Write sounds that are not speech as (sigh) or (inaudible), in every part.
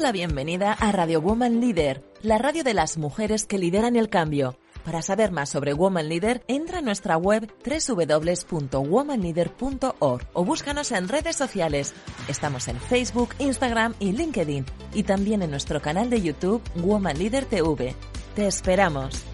La bienvenida a Radio Woman Leader, la radio de las mujeres que lideran el cambio. Para saber más sobre Woman Leader, entra a nuestra web www.womanleader.org o búscanos en redes sociales. Estamos en Facebook, Instagram y LinkedIn y también en nuestro canal de YouTube Woman Leader TV. Te esperamos.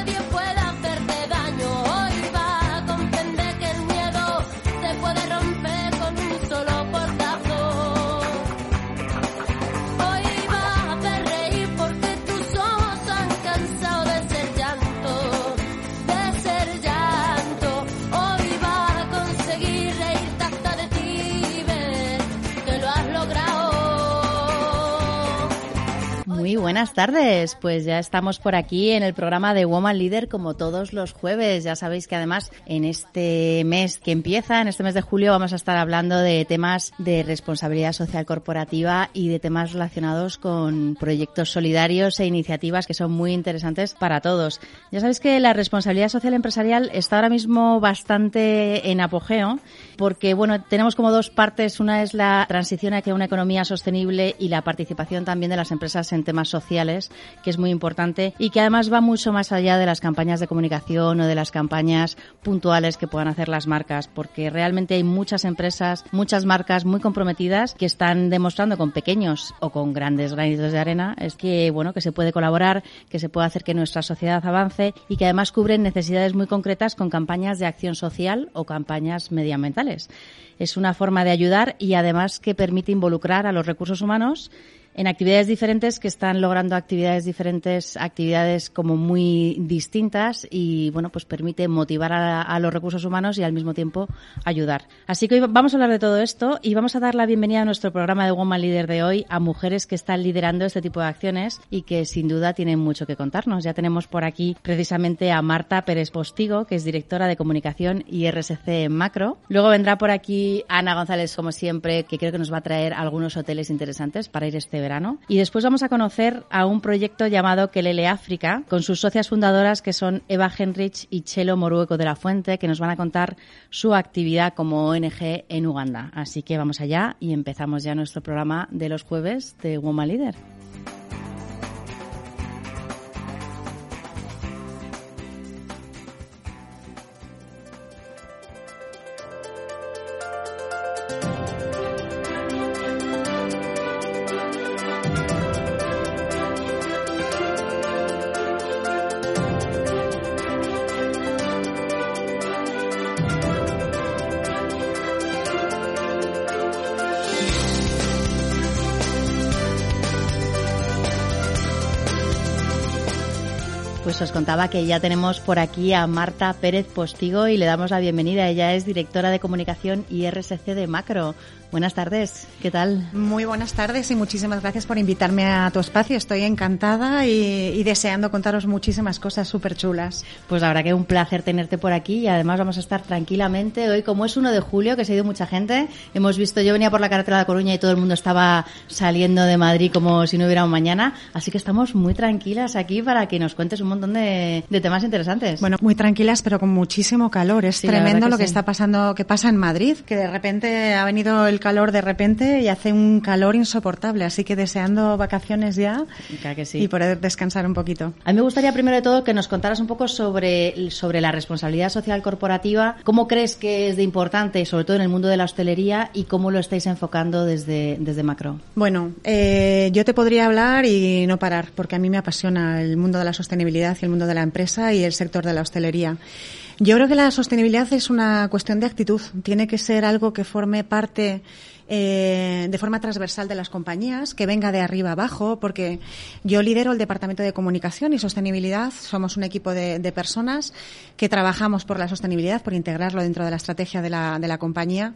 buenas tardes, pues ya estamos por aquí en el programa de Woman Leader como todos los jueves. Ya sabéis que además en este mes que empieza, en este mes de julio, vamos a estar hablando de temas de responsabilidad social corporativa y de temas relacionados con proyectos solidarios e iniciativas que son muy interesantes para todos. Ya sabéis que la responsabilidad social empresarial está ahora mismo bastante en apogeo porque bueno, tenemos como dos partes, una es la transición hacia una economía sostenible y la participación también de las empresas en temas sociales, que es muy importante y que además va mucho más allá de las campañas de comunicación o de las campañas puntuales que puedan hacer las marcas, porque realmente hay muchas empresas, muchas marcas muy comprometidas que están demostrando con pequeños o con grandes granitos de arena es que bueno, que se puede colaborar, que se puede hacer que nuestra sociedad avance y que además cubren necesidades muy concretas con campañas de acción social o campañas medioambientales. Es una forma de ayudar y además que permite involucrar a los recursos humanos en actividades diferentes que están logrando actividades diferentes, actividades como muy distintas y bueno, pues permite motivar a, a, los recursos humanos y al mismo tiempo ayudar. Así que hoy vamos a hablar de todo esto y vamos a dar la bienvenida a nuestro programa de Woman Leader de hoy a mujeres que están liderando este tipo de acciones y que sin duda tienen mucho que contarnos. Ya tenemos por aquí precisamente a Marta Pérez Postigo, que es directora de comunicación y RSC Macro. Luego vendrá por aquí Ana González, como siempre, que creo que nos va a traer algunos hoteles interesantes para ir este verano. Y después vamos a conocer a un proyecto llamado Kelele África, con sus socias fundadoras que son Eva Henrich y Chelo Morueco de la Fuente, que nos van a contar su actividad como ONG en Uganda. Así que vamos allá y empezamos ya nuestro programa de los jueves de Woman Leader. Os contaba que ya tenemos por aquí a Marta Pérez Postigo y le damos la bienvenida. Ella es directora de comunicación y RSC de Macro. Buenas tardes, ¿qué tal? Muy buenas tardes y muchísimas gracias por invitarme a tu espacio. Estoy encantada y, y deseando contaros muchísimas cosas súper chulas. Pues la verdad que es un placer tenerte por aquí y además vamos a estar tranquilamente. Hoy, como es 1 de julio, que se ha ido mucha gente, hemos visto, yo venía por la carretera de Coruña y todo el mundo estaba saliendo de Madrid como si no hubiera un mañana, así que estamos muy tranquilas aquí para que nos cuentes un montón montón de, temas interesantes. Bueno, muy tranquilas, pero con muchísimo calor. Es tremendo lo que está pasando, que pasa en Madrid, que de repente ha venido el calor de repente y hace un calor insoportable. Así que deseando vacaciones ya y poder descansar un poquito. A mí me gustaría primero de todo que nos contaras un poco sobre, sobre la responsabilidad social corporativa. ¿Cómo crees que es de importante, sobre todo en el mundo de la hostelería, y cómo lo estáis enfocando desde, desde Macro? Bueno, eh, yo te podría hablar y no parar, porque a mí me apasiona el mundo de la sostenibilidad y el mundo de la empresa y el sector de la hostelería. Yo creo que la sostenibilidad es una cuestión de actitud. Tiene que ser algo que forme parte eh, de forma transversal de las compañías, que venga de arriba abajo, porque yo lidero el Departamento de Comunicación y Sostenibilidad. Somos un equipo de, personas que trabajamos por la sostenibilidad, por integrarlo dentro de la estrategia de la, de la compañía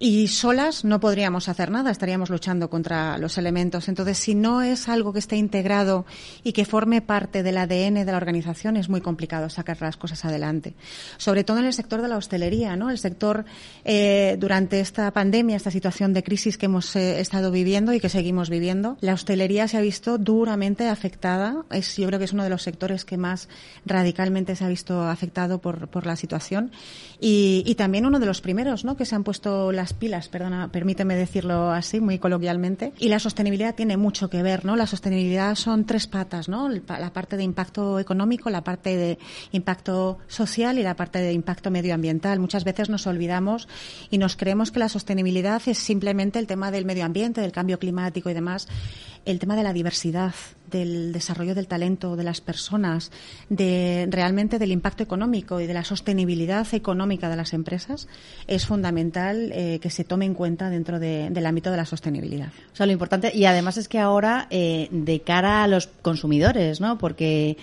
y solas no podríamos hacer nada, estaríamos luchando contra los elementos. Entonces, si no es algo que esté integrado y que forme parte del ADN de la organización, es muy complicado sacar las cosas adelante. Sobre todo en el sector de la hostelería, ¿no? El sector, eh, durante esta pandemia, esta situación de crisis que hemos eh, estado viviendo y que seguimos viviendo, la hostelería se ha visto duramente afectada. Es, yo creo que es uno de los sectores que más radicalmente se ha visto afectado por, por la situación. Y, y también uno de los primeros, ¿no? Que se han puesto las pilas, perdona, permíteme decirlo así, muy coloquialmente. Y la sostenibilidad tiene mucho que ver, ¿no? La sostenibilidad son tres patas, ¿no? La parte de impacto económico, la parte de impacto social y la parte de impacto medioambiental. Muchas veces nos olvidamos y nos creemos que la sostenibilidad es simplemente el tema del medio ambiente, del cambio climático y demás. El tema de la diversidad, del desarrollo del talento de las personas, de realmente del impacto económico y de la sostenibilidad económica de las empresas, es fundamental eh, que se tome en cuenta dentro del ámbito de la sostenibilidad. O sea, lo importante, y además es que ahora, eh, de cara a los consumidores, ¿no? Porque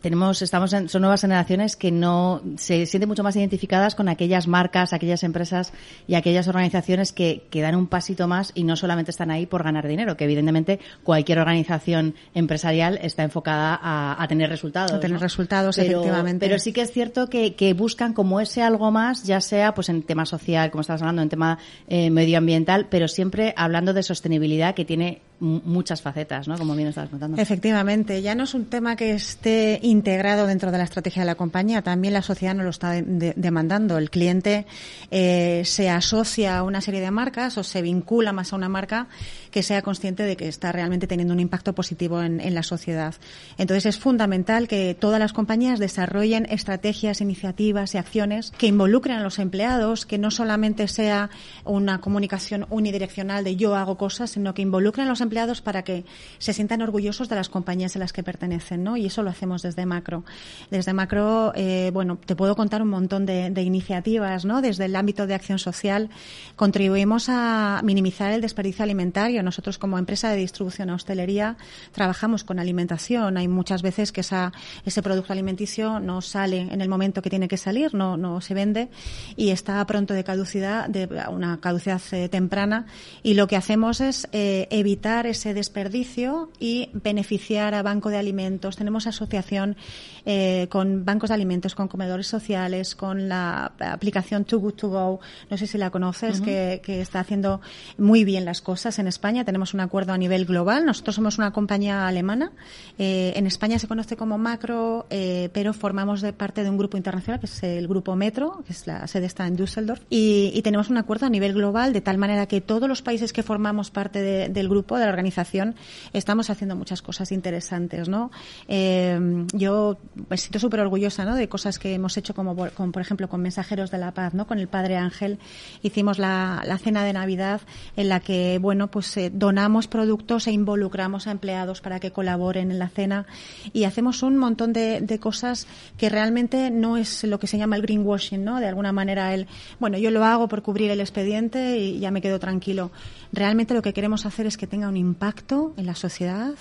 tenemos, estamos en, son nuevas generaciones que no se sienten mucho más identificadas con aquellas marcas, aquellas empresas y aquellas organizaciones que, que dan un pasito más y no solamente están ahí por ganar dinero, que evidentemente cualquier organización empresarial está enfocada a, a tener resultados. A tener resultados, efectivamente. Pero sí que es cierto que, que, buscan como ese algo más, ya sea pues en tema social, como estabas hablando, en tema eh, medioambiental, pero siempre hablando de sostenibilidad que tiene muchas facetas, ¿no? Como bien estabas contando. Efectivamente, ya no es un tema que esté integrado dentro de la estrategia de la compañía, también la sociedad nos lo está demandando. El cliente eh, se asocia a una serie de marcas o se vincula más a una marca que sea consciente de que está realmente teniendo un impacto positivo en, en la sociedad. Entonces es fundamental que todas las compañías desarrollen estrategias, iniciativas y acciones que involucren a los empleados, que no solamente sea una comunicación unidireccional de yo hago cosas, sino que involucren a los empleados para que se sientan orgullosos de las compañías a las que pertenecen, ¿no? Y eso lo hacemos desde Macro. Desde Macro, eh, bueno, te puedo contar un montón de, iniciativas, ¿no? Desde el ámbito de acción social contribuimos a minimizar el desperdicio alimentario. Nosotros como empresa de distribución a hostelería trabajamos con alimentación. Hay muchas veces que esa, ese producto alimenticio no sale en el momento que tiene que salir, no, no se vende y está pronto de caducidad, de una caducidad eh, temprana y lo que hacemos es eh, evitar ese desperdicio y beneficiar a Banco de Alimentos. Tenemos asociación eh, con bancos de alimentos, con comedores sociales, con la aplicación Too Good To Go. No sé si la conoces, que, está haciendo muy bien las cosas en España. Tenemos un acuerdo a nivel global. Nosotros somos una compañía alemana. Eh, en España se conoce como Macro, eh, pero formamos de parte de un grupo internacional que es el Grupo Metro, que es la sede está en Düsseldorf. Y, tenemos un acuerdo a nivel global de tal manera que todos los países que formamos parte del grupo, de la organización, estamos haciendo muchas cosas interesantes, ¿no? yo me siento súper orgullosa ¿no? de cosas que hemos hecho como, por ejemplo con Mensajeros de la Paz, ¿no? con el Padre Ángel hicimos la, la cena de Navidad en la que bueno pues eh, donamos productos e involucramos a empleados para que colaboren en la cena y hacemos un montón de, de cosas que realmente no es lo que se llama el greenwashing, ¿no? De alguna manera el bueno yo lo hago por cubrir el expediente y ya me quedo tranquilo. Realmente lo que queremos hacer es que tenga un impacto en la sociedad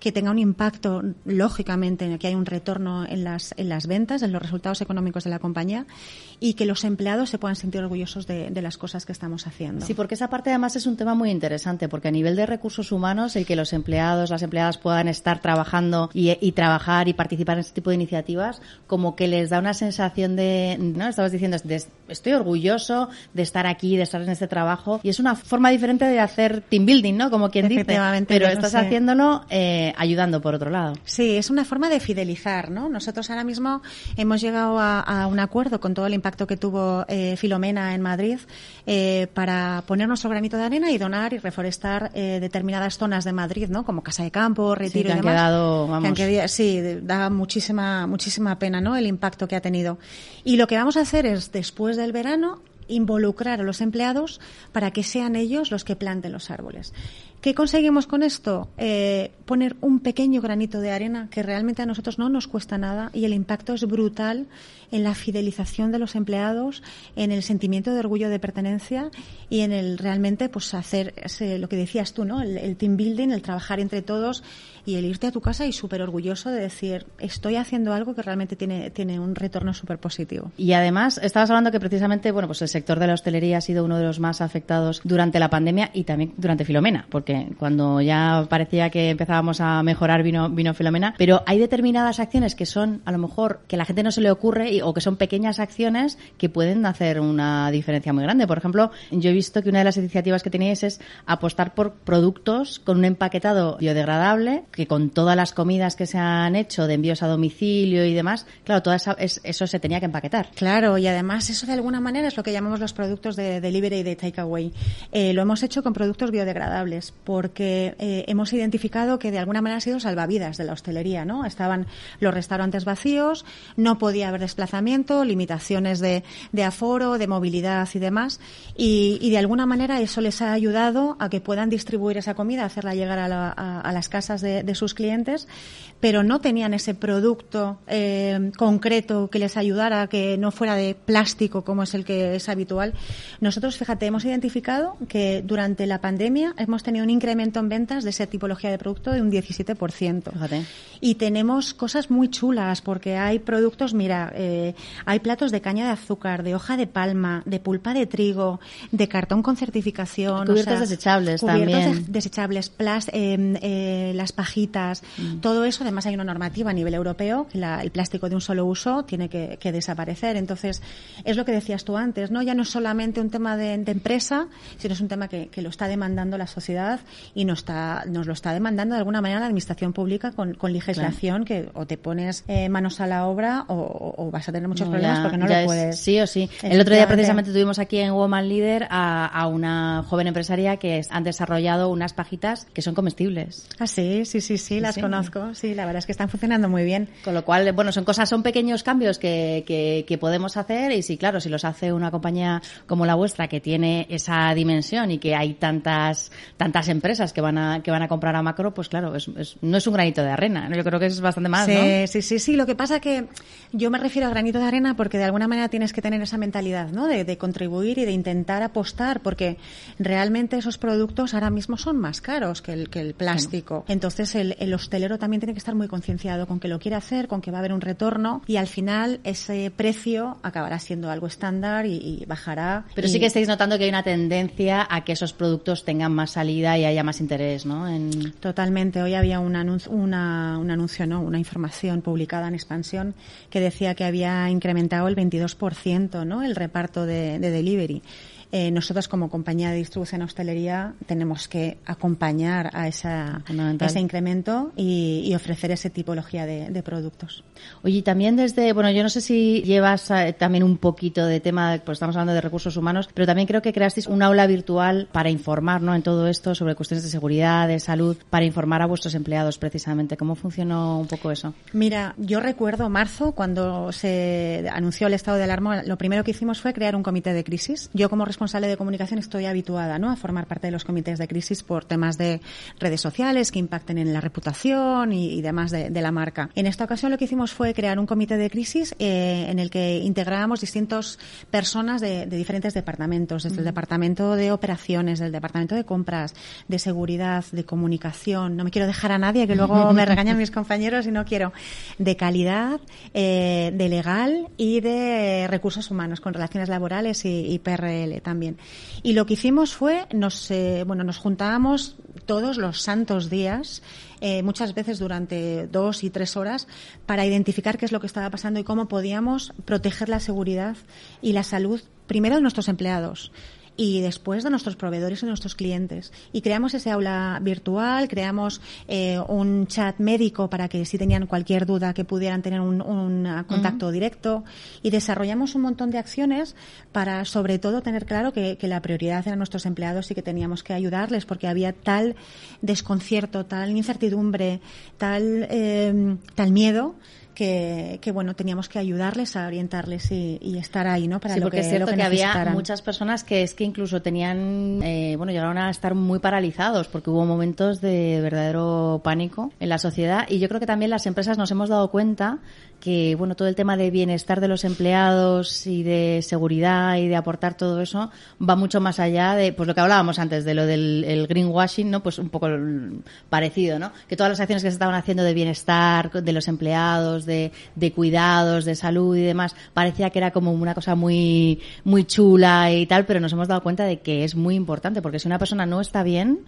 que tenga un impacto, lógicamente, en el que hay un retorno en las, en las ventas, en los resultados económicos de la compañía y que los empleados se puedan sentir orgullosos de, las cosas que estamos haciendo. Sí, porque esa parte además es un tema muy interesante, porque a nivel de recursos humanos, el que los empleados, las empleadas puedan estar trabajando y, trabajar y participar en este tipo de iniciativas, como que les da una sensación de, ¿no? Estabas diciendo, estoy orgulloso de estar aquí, de estar en este trabajo, y es una forma diferente de hacer team building, ¿no? Como quien dice. Pero estás haciéndolo eh, eh, ayudando por otro lado. Sí, es una forma de fidelizar, ¿no? Nosotros ahora mismo hemos llegado a, un acuerdo con todo el impacto que tuvo eh, Filomena en Madrid eh, para poner nuestro granito de arena y donar y reforestar determinadas zonas de Madrid, ¿no? Como Casa de Campo, Retiro sí, y demás. Quedado, vamos. sí, da muchísima, muchísima pena, ¿no? El impacto que ha tenido. Y lo que vamos a hacer es, después del verano, involucrar a los empleados para que sean ellos los que planten los árboles. ¿Qué conseguimos con esto? Eh, poner un pequeño granito de arena que realmente a nosotros no nos cuesta nada y el impacto es brutal en la fidelización de los empleados, en el sentimiento de orgullo de pertenencia y en el realmente pues hacer ese, lo que decías tú, ¿no? El, team building, el trabajar entre todos y el irte a tu casa y súper orgulloso de decir estoy haciendo algo que realmente tiene, tiene un retorno súper positivo. Y además estabas hablando que precisamente bueno pues el sector de la hostelería ha sido uno de los más afectados durante la pandemia y también durante Filomena, porque cuando ya parecía que empezábamos a mejorar vino, vino Filomena, pero hay determinadas acciones que son a lo mejor que la gente no se le ocurre o que son pequeñas acciones que pueden hacer una diferencia muy grande. Por ejemplo, yo he visto que una de las iniciativas que tenéis es apostar por productos con un empaquetado biodegradable, que con todas las comidas que se han hecho de envíos a domicilio y demás, claro, todo eso, se tenía que empaquetar. Claro, y además eso de alguna manera es lo que llamamos los productos de delivery y de takeaway. Eh, lo hemos hecho con productos biodegradables porque eh, hemos identificado que de alguna manera ha sido salvavidas de la hostelería, ¿no? Estaban los restaurantes vacíos, no podía haber desplazamiento, limitaciones de, aforo, de movilidad y demás, y, de alguna manera eso les ha ayudado a que puedan distribuir esa comida, hacerla llegar a, las casas de, sus clientes, pero no tenían ese producto eh, concreto que les ayudara, que no fuera de plástico como es el que es habitual. Nosotros, fíjate, hemos identificado que durante la pandemia hemos tenido un incremento en ventas de esa tipología de producto de un 17%. Y tenemos cosas muy chulas porque hay productos, mira, eh, hay platos de caña de azúcar, de hoja de palma, de pulpa de trigo, de cartón con certificación. Cubiertos desechables también. desechables, em, eh, las pajitas, mm. todo eso. Además hay una normativa a nivel europeo que el plástico de un solo uso tiene que, desaparecer. Entonces, es lo que decías tú antes, ¿no? Ya no es solamente un tema de, empresa, sino es un tema que, que lo está demandando la sociedad y nos, está, nos lo está demandando de alguna manera la administración pública con, con legislación que o te pones eh, manos a la obra o, vas a tener muchos problemas porque no lo puedes. Sí o sí. El otro día precisamente tuvimos aquí en Woman Leader a, a, una joven empresaria que han desarrollado unas pajitas que son comestibles. Ah, sí, sí, sí, sí, las conozco. Sí, la verdad es que están funcionando muy bien. Con lo cual, bueno, son cosas, son pequeños cambios que, que, que podemos hacer y sí, claro, si los hace una compañía como la vuestra que tiene esa dimensión y que hay tantas, tantas empresas que van a, que van a comprar a macro, pues claro, es, no es un granito de arena. Yo creo que es bastante más, sí, ¿no? Sí, sí, sí. Lo que pasa que yo me refiero a granito de arena porque de alguna manera tienes que tener esa mentalidad, ¿no? De, contribuir y de intentar apostar porque realmente esos productos ahora mismo son más caros que el, que el plástico. Entonces el, el hostelero también tiene que estar muy concienciado con que lo quiere hacer, con que va a haber un retorno y al final ese precio acabará siendo algo estándar y, bajará. Pero sí que estáis notando que hay una tendencia a que esos productos tengan más salida y haya más interés, ¿no? Totalmente. Hoy había un anuncio, una, un anuncio, ¿no? Una información publicada en Expansión que decía que había incrementado el 22%, ¿no? El reparto de, de delivery. Eh, nosotros como compañía de distribución hostelería tenemos que acompañar a, esa, ese incremento y, ofrecer esa tipología de, productos. Oye, también desde, bueno, yo no sé si llevas eh, también un poquito de tema, pues estamos hablando de recursos humanos, pero también creo que creasteis un aula virtual para informar, ¿no? En todo esto sobre cuestiones de seguridad, de salud, para informar a vuestros empleados precisamente. ¿Cómo funcionó un poco eso? Mira, yo recuerdo marzo cuando se anunció el estado de alarma, lo primero que hicimos fue crear un comité de crisis. Yo como responsable de comunicación estoy habituada ¿no? a formar parte de los comités de crisis por temas de redes sociales que impacten en la reputación y, demás de, la marca. En esta ocasión lo que hicimos fue crear un comité de crisis eh, en el que integrábamos distintas personas de, diferentes departamentos, desde el departamento de operaciones, del departamento de compras, de seguridad, de comunicación. No me quiero dejar a nadie que luego me regañan mis compañeros y no quiero. De calidad, eh, de legal y de recursos humanos con relaciones laborales y PRL también. Y lo que hicimos fue, nos, eh, bueno, nos juntábamos todos los santos días, eh, muchas veces durante dos y tres horas, para identificar qué es lo que estaba pasando y cómo podíamos proteger la seguridad y la salud, primero de nuestros empleados y después de nuestros proveedores y de nuestros clientes. Y creamos ese aula virtual, creamos eh, un chat médico para que si tenían cualquier duda que pudieran tener un, contacto directo y desarrollamos un montón de acciones para sobre todo tener claro que, la prioridad eran nuestros empleados y que teníamos que ayudarles porque había tal desconcierto, tal incertidumbre, tal, eh, tal miedo que, bueno, teníamos que ayudarles a orientarles y, estar ahí, ¿no? Para sí, porque es cierto que, había muchas personas que es que incluso tenían, eh, bueno, llegaron a estar muy paralizados porque hubo momentos de verdadero pánico en la sociedad y yo creo que también las empresas nos hemos dado cuenta que bueno todo el tema de bienestar de los empleados y de seguridad y de aportar todo eso va mucho más allá de pues lo que hablábamos antes de lo del greenwashing no pues un poco parecido no que todas las acciones que se estaban haciendo de bienestar de los empleados de, de cuidados de salud y demás parecía que era como una cosa muy muy chula y tal pero nos hemos dado cuenta de que es muy importante porque si una persona no está bien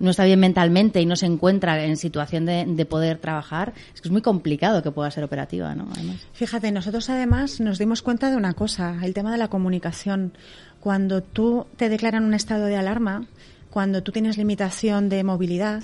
no está bien mentalmente y no se encuentra en situación de, poder trabajar, es que es muy complicado que pueda ser operativa, ¿no? Fíjate, nosotros además nos dimos cuenta de una cosa, el tema de la comunicación. Cuando tú te declaran un estado de alarma, cuando tú tienes limitación de movilidad,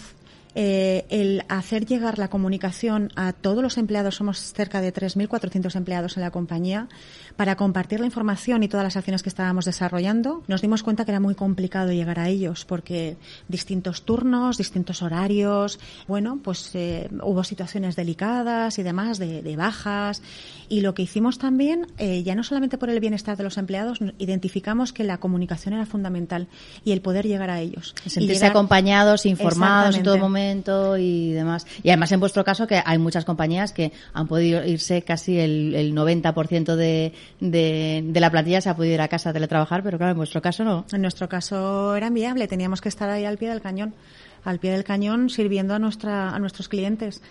eh, el hacer llegar la comunicación a todos los empleados, somos cerca de 3.400 empleados en la compañía, para compartir la información y todas las acciones que estábamos desarrollando, nos dimos cuenta que era muy complicado llegar a ellos porque distintos turnos, distintos horarios, bueno, pues eh, hubo situaciones delicadas y demás de, bajas. Y lo que hicimos también, eh, ya no solamente por el bienestar de los empleados, identificamos que la comunicación era fundamental y el poder llegar a ellos. Sentirse acompañados, informados en todo momento y demás. Y además en vuestro caso que hay muchas compañías que han podido irse casi el, el 90% de, de, la plantilla se ha podido ir a casa a teletrabajar, pero claro, en vuestro caso no. En nuestro caso era inviable, teníamos que estar ahí al pie del cañón, al pie del cañón sirviendo a, nuestra, a nuestros clientes.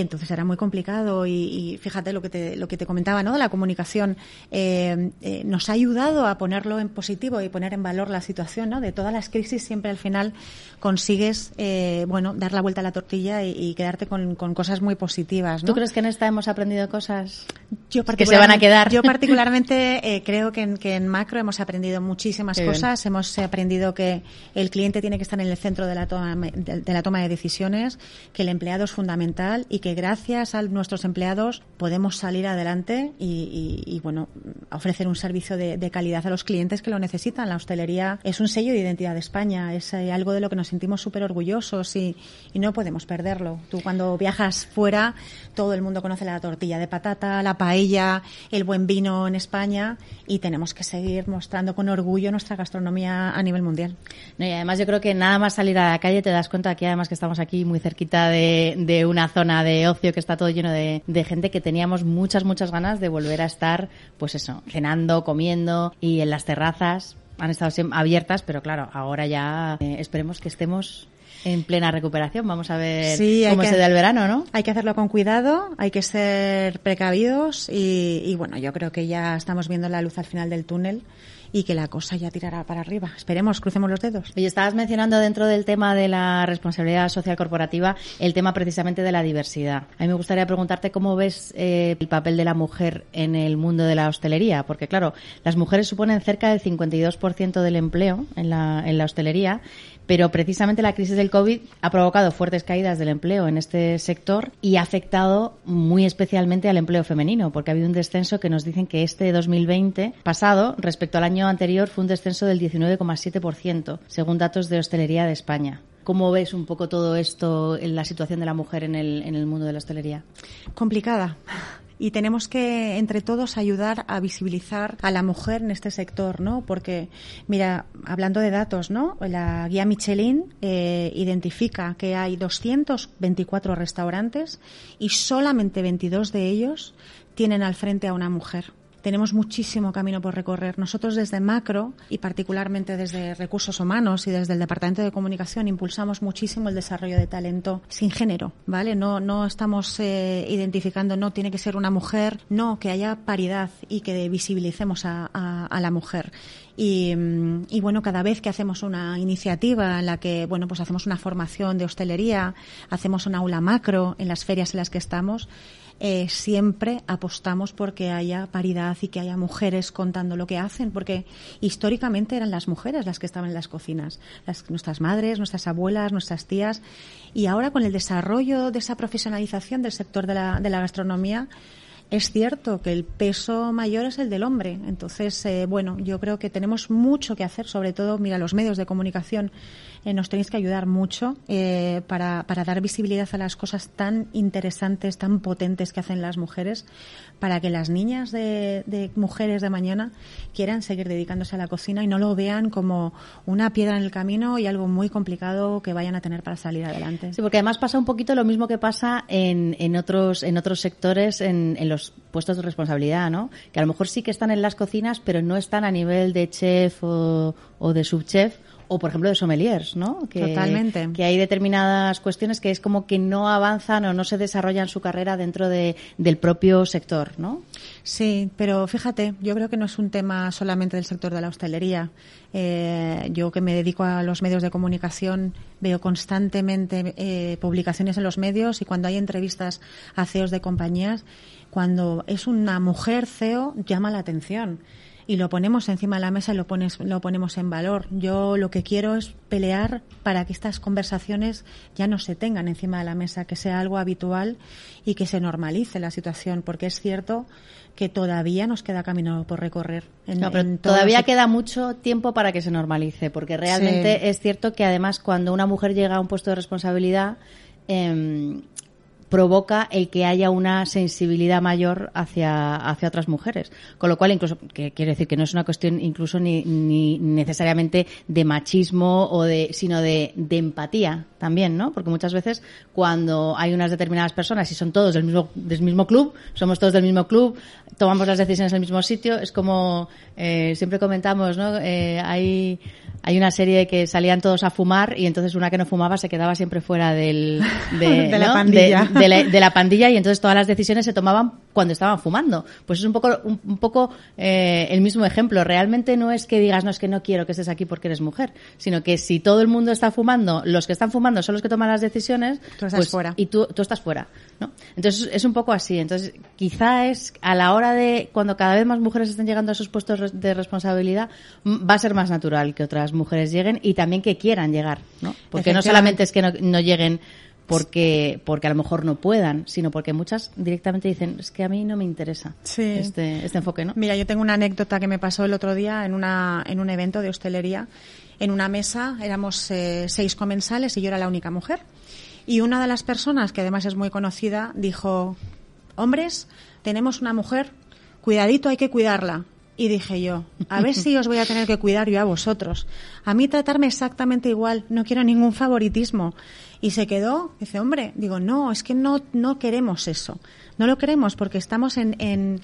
Entonces era muy complicado y, fíjate lo que te, lo que te comentaba, ¿no? La comunicación eh, eh, nos ha ayudado a ponerlo en positivo y poner en valor la situación, ¿no? De todas las crisis siempre al final consigues, eh, bueno, dar la vuelta a la tortilla y, quedarte con, cosas muy positivas, ¿no? ¿Tú crees que en esta hemos aprendido cosas yo que se van a quedar? Yo (laughs) particularmente creo que en, que en macro hemos aprendido muchísimas cosas. Hemos aprendido que el cliente tiene que estar en el centro de la toma de la toma de decisiones, que el empleado es fundamental y que gracias a nuestros empleados podemos salir adelante y, bueno, ofrecer un servicio de, calidad a los clientes que lo necesitan. La hostelería es un sello de identidad de España, es eh, algo de lo que nos sentimos súper orgullosos y, no podemos perderlo. Tú cuando viajas fuera, todo el mundo conoce la tortilla de patata, la paella, el buen vino en España y tenemos que seguir mostrando con orgullo nuestra gastronomía a nivel mundial. y además yo creo que nada más salir a la calle te das cuenta que además que estamos aquí muy cerquita de una zona de ocio que está todo lleno de, gente que teníamos muchas, muchas ganas de volver a estar, pues eso, cenando, comiendo y en las terrazas han estado abiertas, pero claro, ahora ya eh, esperemos que estemos en plena recuperación. Vamos a ver cómo se da el verano, ¿no? Hay que hacerlo con cuidado, hay que ser precavidos y, y, bueno, yo creo que ya estamos viendo la luz al final del túnel y que la cosa ya tirará para arriba. Esperemos, crucemos los dedos. Y estabas mencionando dentro del tema de la responsabilidad social corporativa el tema precisamente de la diversidad. A mí me gustaría preguntarte cómo ves eh, el papel de la mujer en el mundo de la hostelería, porque claro, las mujeres suponen cerca del 52% del empleo en la, en la hostelería pero precisamente la crisis del COVID ha provocado fuertes caídas del empleo en este sector y ha afectado muy especialmente al empleo femenino, porque ha habido un descenso que nos dicen que este 2020 pasado, respecto al año anterior, fue un descenso del 19,7%, según datos de Hostelería de España. ¿Cómo ves un poco todo esto en la situación de la mujer en el, en el mundo de la hostelería? Complicada y tenemos que entre todos ayudar a visibilizar a la mujer en este sector, ¿no? Porque, mira, hablando de datos, ¿no? La guía Michelin eh, identifica que hay 224 restaurantes y solamente 22 de ellos tienen al frente a una mujer tenemos muchísimo camino por recorrer. Nosotros desde Macro y particularmente desde Recursos Humanos y desde el Departamento de Comunicación impulsamos muchísimo el desarrollo de talento sin género, ¿vale? No, no estamos eh, identificando, no tiene que ser una mujer, no, que haya paridad y que visibilicemos a, a la mujer Y, y, bueno, cada vez que hacemos una iniciativa en la que, bueno, pues hacemos una formación de hostelería, hacemos un aula macro en las ferias en las que estamos, eh, siempre apostamos porque haya paridad y que haya mujeres contando lo que hacen, porque históricamente eran las mujeres las que estaban en las cocinas, las, nuestras madres, nuestras abuelas, nuestras tías, y ahora con el desarrollo de esa profesionalización del sector de la, de la gastronomía, es cierto que el peso mayor es el del hombre. Entonces, eh, bueno, yo creo que tenemos mucho que hacer, sobre todo, mira, los medios de comunicación eh, nos tenéis que ayudar mucho eh, para, para dar visibilidad a las cosas tan interesantes, tan potentes que hacen las mujeres, para que las niñas de, mujeres de mañana quieran seguir dedicándose a la cocina y no lo vean como una piedra en el camino y algo muy complicado que vayan a tener para salir adelante. Sí, porque además pasa un poquito lo mismo que pasa en, en otros en otros sectores, en, en los puestos de responsabilidad, ¿no? Que a lo mejor sí que están en las cocinas, pero no están a nivel de chef o de subchef o por ejemplo de sommeliers, ¿no? Que, Totalmente. Que hay determinadas cuestiones que es como que no avanzan o no se desarrollan su carrera dentro de, del propio sector, ¿no? Sí, pero fíjate, yo creo que no es un tema solamente del sector de la hostelería. Eh, yo que me dedico a los medios de comunicación veo constantemente eh, publicaciones en los medios y cuando hay entrevistas a CEOs de compañías, cuando es una mujer CEO llama la atención y lo ponemos encima de la mesa y lo, pones, lo ponemos en valor. Yo lo que quiero es pelear para que estas conversaciones ya no se tengan encima de la mesa, que sea algo habitual y que se normalice la situación, porque es cierto que todavía nos queda camino por recorrer. En, no, pero todavía queda mucho tiempo para que se normalice, porque realmente sí. es cierto que además cuando una mujer llega a un puesto de responsabilidad, eh, provoca el que haya una sensibilidad mayor hacia, hacia otras mujeres. Con lo cual, incluso, que quiero decir que no es una cuestión incluso ni, ni necesariamente de machismo o de, sino de, de empatía también, ¿no? Porque muchas veces cuando hay unas determinadas personas y son todos del mismo, del mismo club, somos todos del mismo club, tomamos las decisiones en el mismo sitio, es como eh, siempre comentamos, ¿no? Eh, hay hay una serie que salían todos a fumar y entonces una que no fumaba se quedaba siempre fuera del, (laughs) de, de la ¿no? pandilla. De, de, la, de, la, pandilla y entonces todas las decisiones se tomaban cuando estaban fumando. Pues es un poco, un, un poco eh, el mismo ejemplo. Realmente no es que digas, no es que no quiero que estés aquí porque eres mujer, sino que si todo el mundo está fumando, los que están fumando son los que toman las decisiones, tú estás pues, fuera. y tú, tú estás fuera. ¿no? Entonces es un poco así. Entonces quizá es a la hora de cuando cada vez más mujeres estén llegando a esos puestos de responsabilidad, va a ser más natural que otras mujeres lleguen y también que quieran llegar, ¿no? Porque no solamente es que no, no, lleguen porque porque a lo mejor no puedan, sino porque muchas directamente dicen, es que a mí no me interesa sí. este, este enfoque, ¿no? Mira, yo tengo una anécdota que me pasó el otro día en, una, en un evento de hostelería. En una mesa éramos eh, seis comensales y yo era la única mujer. Y una de las personas, que además es muy conocida, dijo, hombres, tenemos una mujer, cuidadito, hay que cuidarla. Y dije yo, a ver si os voy a tener que cuidar yo a vosotros. A mí tratarme exactamente igual, no quiero ningún favoritismo. Y se quedó, dice, hombre, digo, no, es que no, no queremos eso. No lo queremos porque estamos en, en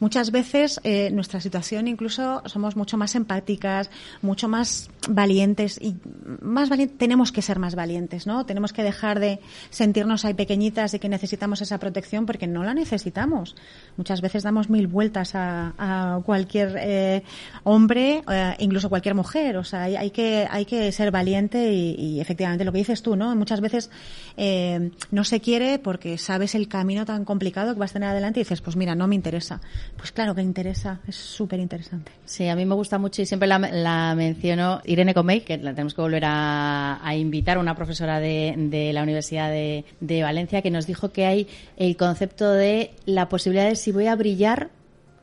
muchas veces eh, nuestra situación incluso somos mucho más empáticas, mucho más valientes y más valientes, tenemos que ser más valientes, ¿no? Tenemos que dejar de sentirnos ahí pequeñitas y que necesitamos esa protección porque no la necesitamos. Muchas veces damos mil vueltas a, a cualquier eh, hombre, eh, incluso cualquier mujer. O sea, hay, hay, que hay que ser valiente y, y, efectivamente lo que dices tú, ¿no? Muchas veces eh, no se quiere porque sabes el camino tan complicado que vas a tener adelante y dices, pues mira, no me interesa. Pues claro que interesa, es súper interesante. Sí, a mí me gusta mucho y siempre la, la menciono Irene Comey, que la tenemos que volver a, a invitar, una profesora de, de la Universidad de, de, Valencia, que nos dijo que hay el concepto de la posibilidad de si voy a brillar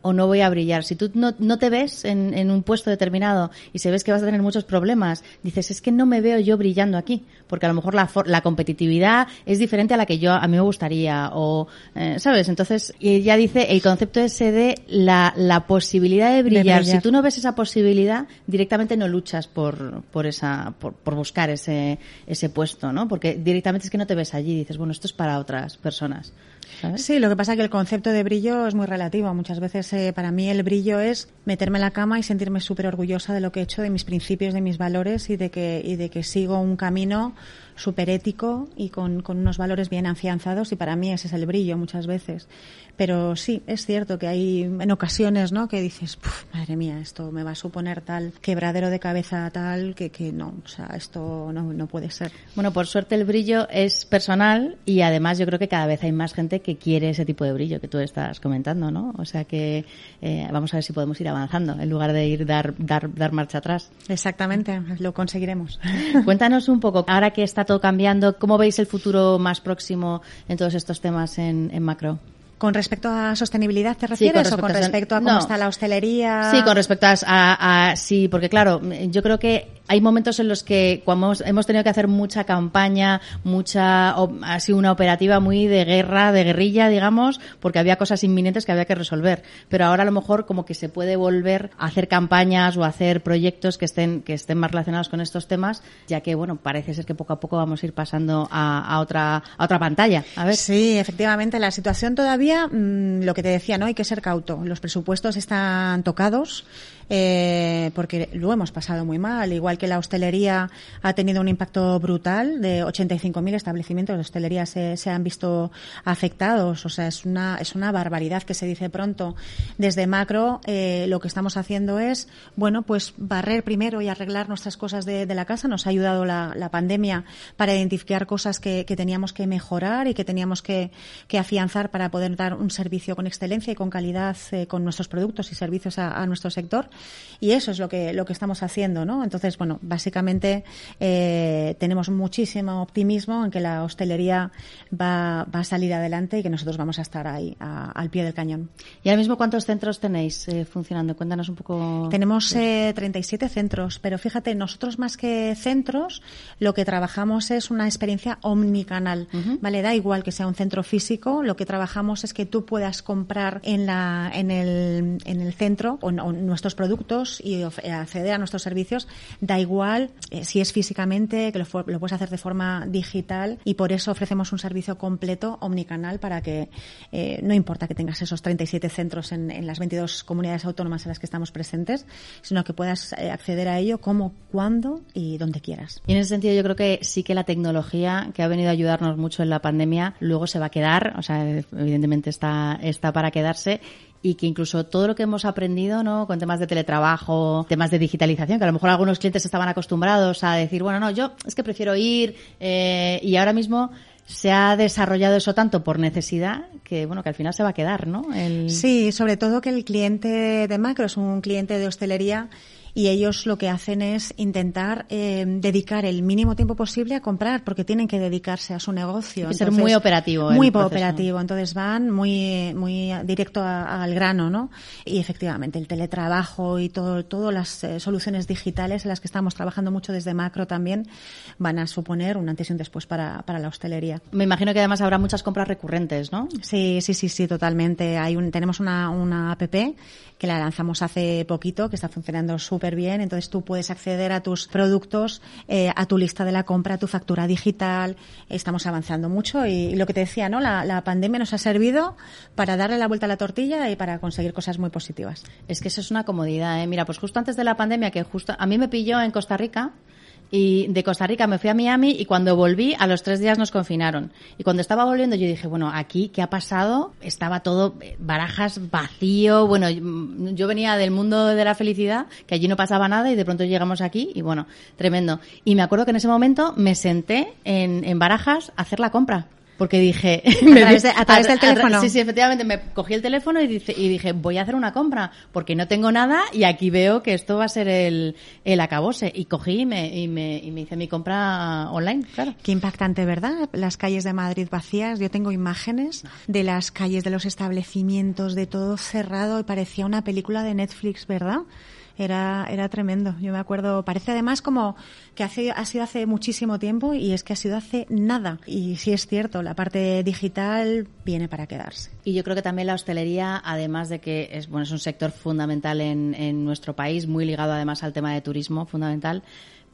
o no voy a brillar. Si tú no, no te ves en, en, un puesto determinado y se ves que vas a tener muchos problemas, dices, es que no me veo yo brillando aquí, porque a lo mejor la, la competitividad es diferente a la que yo a mí me gustaría, o, eh, ¿sabes? Entonces, ella dice el concepto ese de la, la posibilidad de brillar. de brillar. Si tú no ves esa posibilidad, directamente no luchas por, por esa, por, por buscar ese, ese puesto, ¿no? Porque directamente es que no te ves allí, dices, bueno, esto es para otras personas. Sí, lo que pasa es que el concepto de brillo es muy relativo. Muchas veces eh, para mí el brillo es meterme en la cama y sentirme súper orgullosa de lo que he hecho, de mis principios, de mis valores y de que, y de que sigo un camino súper ético y con, con unos valores bien afianzados y para mí ese es el brillo muchas veces. Pero sí, es cierto que hay en ocasiones, ¿no? Que dices, madre mía, esto me va a suponer tal quebradero de cabeza tal que, que no, o sea, esto no, no puede ser. Bueno, por suerte el brillo es personal y además yo creo que cada vez hay más gente que quiere ese tipo de brillo que tú estás comentando, ¿no? O sea que eh, vamos a ver si podemos ir avanzando en lugar de ir dar, dar, dar marcha atrás. Exactamente, lo conseguiremos. (laughs) Cuéntanos un poco, ahora que está todo cambiando, ¿cómo veis el futuro más próximo en todos estos temas en, en macro? ¿Con respecto a sostenibilidad te refieres o con respecto a cómo está la hostelería? Sí, con respecto a, a, a, Sí, porque claro, yo creo que hay momentos en los que cuando hemos, tenido que hacer mucha campaña, mucha, ha sido una operativa muy de guerra, de guerrilla, digamos, porque había cosas inminentes que había que resolver. Pero ahora a lo mejor como que se puede volver a hacer campañas o a hacer proyectos que estén, que estén más relacionados con estos temas, ya que bueno, parece ser que poco a poco vamos a ir pasando a, a otra, a otra pantalla. A ver. Sí, efectivamente, la situación todavía, mmm, lo que te decía, ¿no? Hay que ser cauto. Los presupuestos están tocados eh, porque lo hemos pasado muy mal. Igual que la hostelería ha tenido un impacto brutal, de 85.000 establecimientos de hostelería se, han visto afectados. O sea, es una, es una barbaridad que se dice pronto. Desde macro, eh, lo que estamos haciendo es, bueno, pues barrer primero y arreglar nuestras cosas de, la casa. Nos ha ayudado la, la pandemia para identificar cosas que, que, teníamos que mejorar y que teníamos que, que, afianzar para poder dar un servicio con excelencia y con calidad eh, con nuestros productos y servicios a nuestro sector y eso es lo que lo que estamos haciendo, ¿no? Entonces, bueno, básicamente eh, tenemos muchísimo optimismo en que la hostelería va, va, a salir adelante y que nosotros vamos a estar ahí a, al pie del cañón. ¿Y ahora mismo cuántos centros tenéis eh, funcionando? Cuéntanos un poco. Tenemos eh, 37 centros, pero fíjate, nosotros más que centros, lo que trabajamos es una experiencia omnicanal, uh -huh. ¿vale? Da igual que sea un centro físico, lo que trabajamos es que tú puedas comprar en la en el, en el centro o, o nuestros productos productos y acceder a nuestros servicios, da igual eh, si es físicamente, que lo, lo, puedes hacer de forma digital y por eso ofrecemos un servicio completo, omnicanal, para que eh, no importa que tengas esos 37 centros en, las 22 comunidades autónomas en las que estamos presentes, sino que puedas eh, acceder a ello como, cuando y donde quieras. Y en ese sentido yo creo que sí que la tecnología que ha venido a ayudarnos mucho en la pandemia luego se va a quedar, o sea, evidentemente está, está para quedarse y que incluso todo lo que hemos aprendido, ¿no? Con temas de teletrabajo, temas de digitalización, que a lo mejor algunos clientes estaban acostumbrados a decir, bueno, no, yo es que prefiero ir eh, y ahora mismo se ha desarrollado eso tanto por necesidad que bueno que al final se va a quedar, ¿no? El... Sí, sobre todo que el cliente de macro es un cliente de hostelería y ellos lo que hacen es intentar eh, dedicar el mínimo tiempo posible a comprar porque tienen que dedicarse a su negocio. Ser muy operativo. Muy operativo. Entonces van muy, muy directo a, al grano, ¿no? Y efectivamente el teletrabajo y todo, todas las eh, soluciones digitales en las que estamos trabajando mucho desde macro también van a suponer un antes y un después para, para la hostelería. Me imagino que además habrá muchas compras recurrentes, ¿no? Sí, sí, sí, sí, totalmente. Hay un, tenemos una, una app la lanzamos hace poquito, que está funcionando súper bien. Entonces tú puedes acceder a tus productos, eh, a tu lista de la compra, a tu factura digital. Estamos avanzando mucho y, lo que te decía, ¿no? La, la, pandemia nos ha servido para darle la vuelta a la tortilla y para conseguir cosas muy positivas. Es que eso es una comodidad, ¿eh? Mira, pues justo antes de la pandemia, que justo a mí me pilló en Costa Rica, y de Costa Rica me fui a Miami y cuando volví a los tres días nos confinaron. Y cuando estaba volviendo yo dije, bueno, aquí, ¿qué ha pasado? Estaba todo eh, barajas vacío. Bueno, yo venía del mundo de la felicidad, que allí no pasaba nada y de pronto llegamos aquí y bueno, tremendo. Y me acuerdo que en ese momento me senté en, en barajas a hacer la compra porque dije a (laughs) través, de, a través del teléfono. a, sí sí efectivamente me cogí el teléfono y, dice, y dije voy a hacer una compra porque no tengo nada y aquí veo que esto va a ser el, el acabose y cogí y me, y me, y me hice mi compra online claro. Qué impactante verdad las calles de Madrid vacías. Yo tengo imágenes de las calles de los establecimientos de todo cerrado y parecía una película de Netflix verdad era, era tremendo. Yo me acuerdo, parece además como que hace, ha sido hace muchísimo tiempo y es que ha sido hace nada. Y sí es cierto, la parte digital viene para quedarse. Y yo creo que también la hostelería, además de que es, bueno, es un sector fundamental en, en nuestro país, muy ligado además al tema de turismo, fundamental,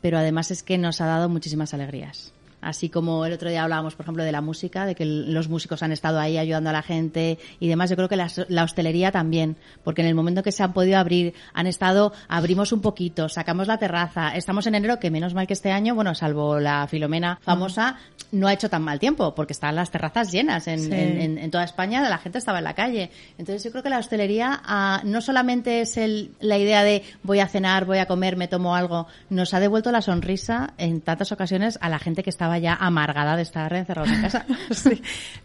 pero además es que nos ha dado muchísimas alegrías. Así como el otro día hablábamos, por ejemplo, de la música, de que los músicos han estado ahí ayudando a la gente y demás. Yo creo que la, hostelería también, porque en el momento que se han podido abrir, han estado, abrimos un poquito, sacamos la terraza, estamos en enero, que menos mal que este año, bueno, salvo la Filomena famosa, no ha hecho tan mal tiempo, porque están las terrazas llenas en, en, toda España, la gente estaba en la calle. Entonces yo creo que la hostelería ah, no solamente es el, la idea de voy a cenar, voy a comer, me tomo algo, nos ha devuelto la sonrisa en tantas ocasiones a la gente que estaba ya amargada de estar encerrada en casa. (laughs)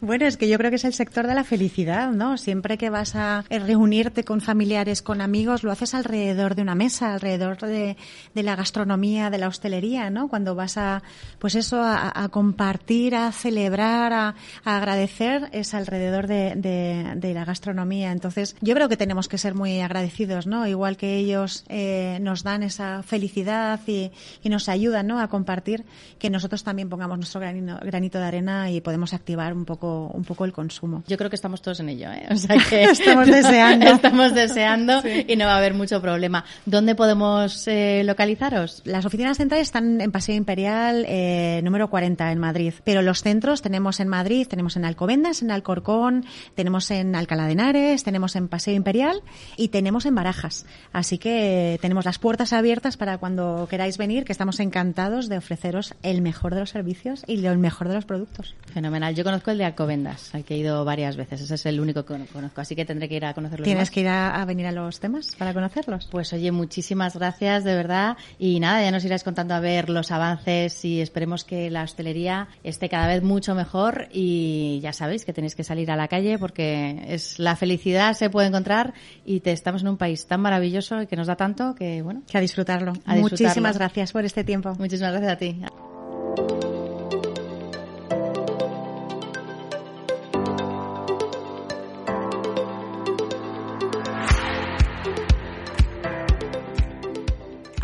Bueno, es que yo creo que es el sector de la felicidad, ¿no? Siempre que vas a reunirte con familiares, con amigos, lo haces alrededor de una mesa, alrededor de, la gastronomía, de la hostelería, ¿no? Cuando vas a, pues eso, a, compartir, a celebrar, a, agradecer, es alrededor de, la gastronomía. Entonces, yo creo que tenemos que ser muy agradecidos, ¿no? Igual que ellos eh, nos dan esa felicidad y, y nos ayudan, ¿no? A compartir, que nosotros también pongamos nuestro granito, de arena y podemos activar un poco, un poco el consumo. Yo creo que estamos todos en ello, ¿eh? O sea (laughs) que estamos deseando. (laughs) estamos deseando y no va a haber mucho problema. ¿Dónde podemos eh, localizaros? Las oficinas centrales están en Paseo Imperial eh, número 40 en Madrid, pero los centros tenemos en Madrid, tenemos en Alcobendas, en Alcorcón, tenemos en Alcalá de Henares, tenemos en Paseo Imperial y tenemos en Barajas. Así que tenemos las puertas abiertas para cuando queráis venir, que estamos encantados de ofreceros el mejor de los servicios y el mejor de los productos. Fenomenal. Yo conozco el de Alcobendas, al que he ido varias veces. Ese es el único que conozco, así que tendré que ir a conocerlo. ¿Tienes que ir a, venir a los temas para conocerlos? Pues oye, muchísimas gracias, de verdad. Y nada, ya nos irás contando a ver los avances y esperemos que la hostelería esté cada vez mucho mejor. Y ya sabéis que tenéis que salir a la calle porque es la felicidad se puede encontrar y te, estamos en un país tan maravilloso y que nos da tanto que, bueno. Que a disfrutarlo. Muchísimas gracias por este tiempo. Muchísimas gracias a ti.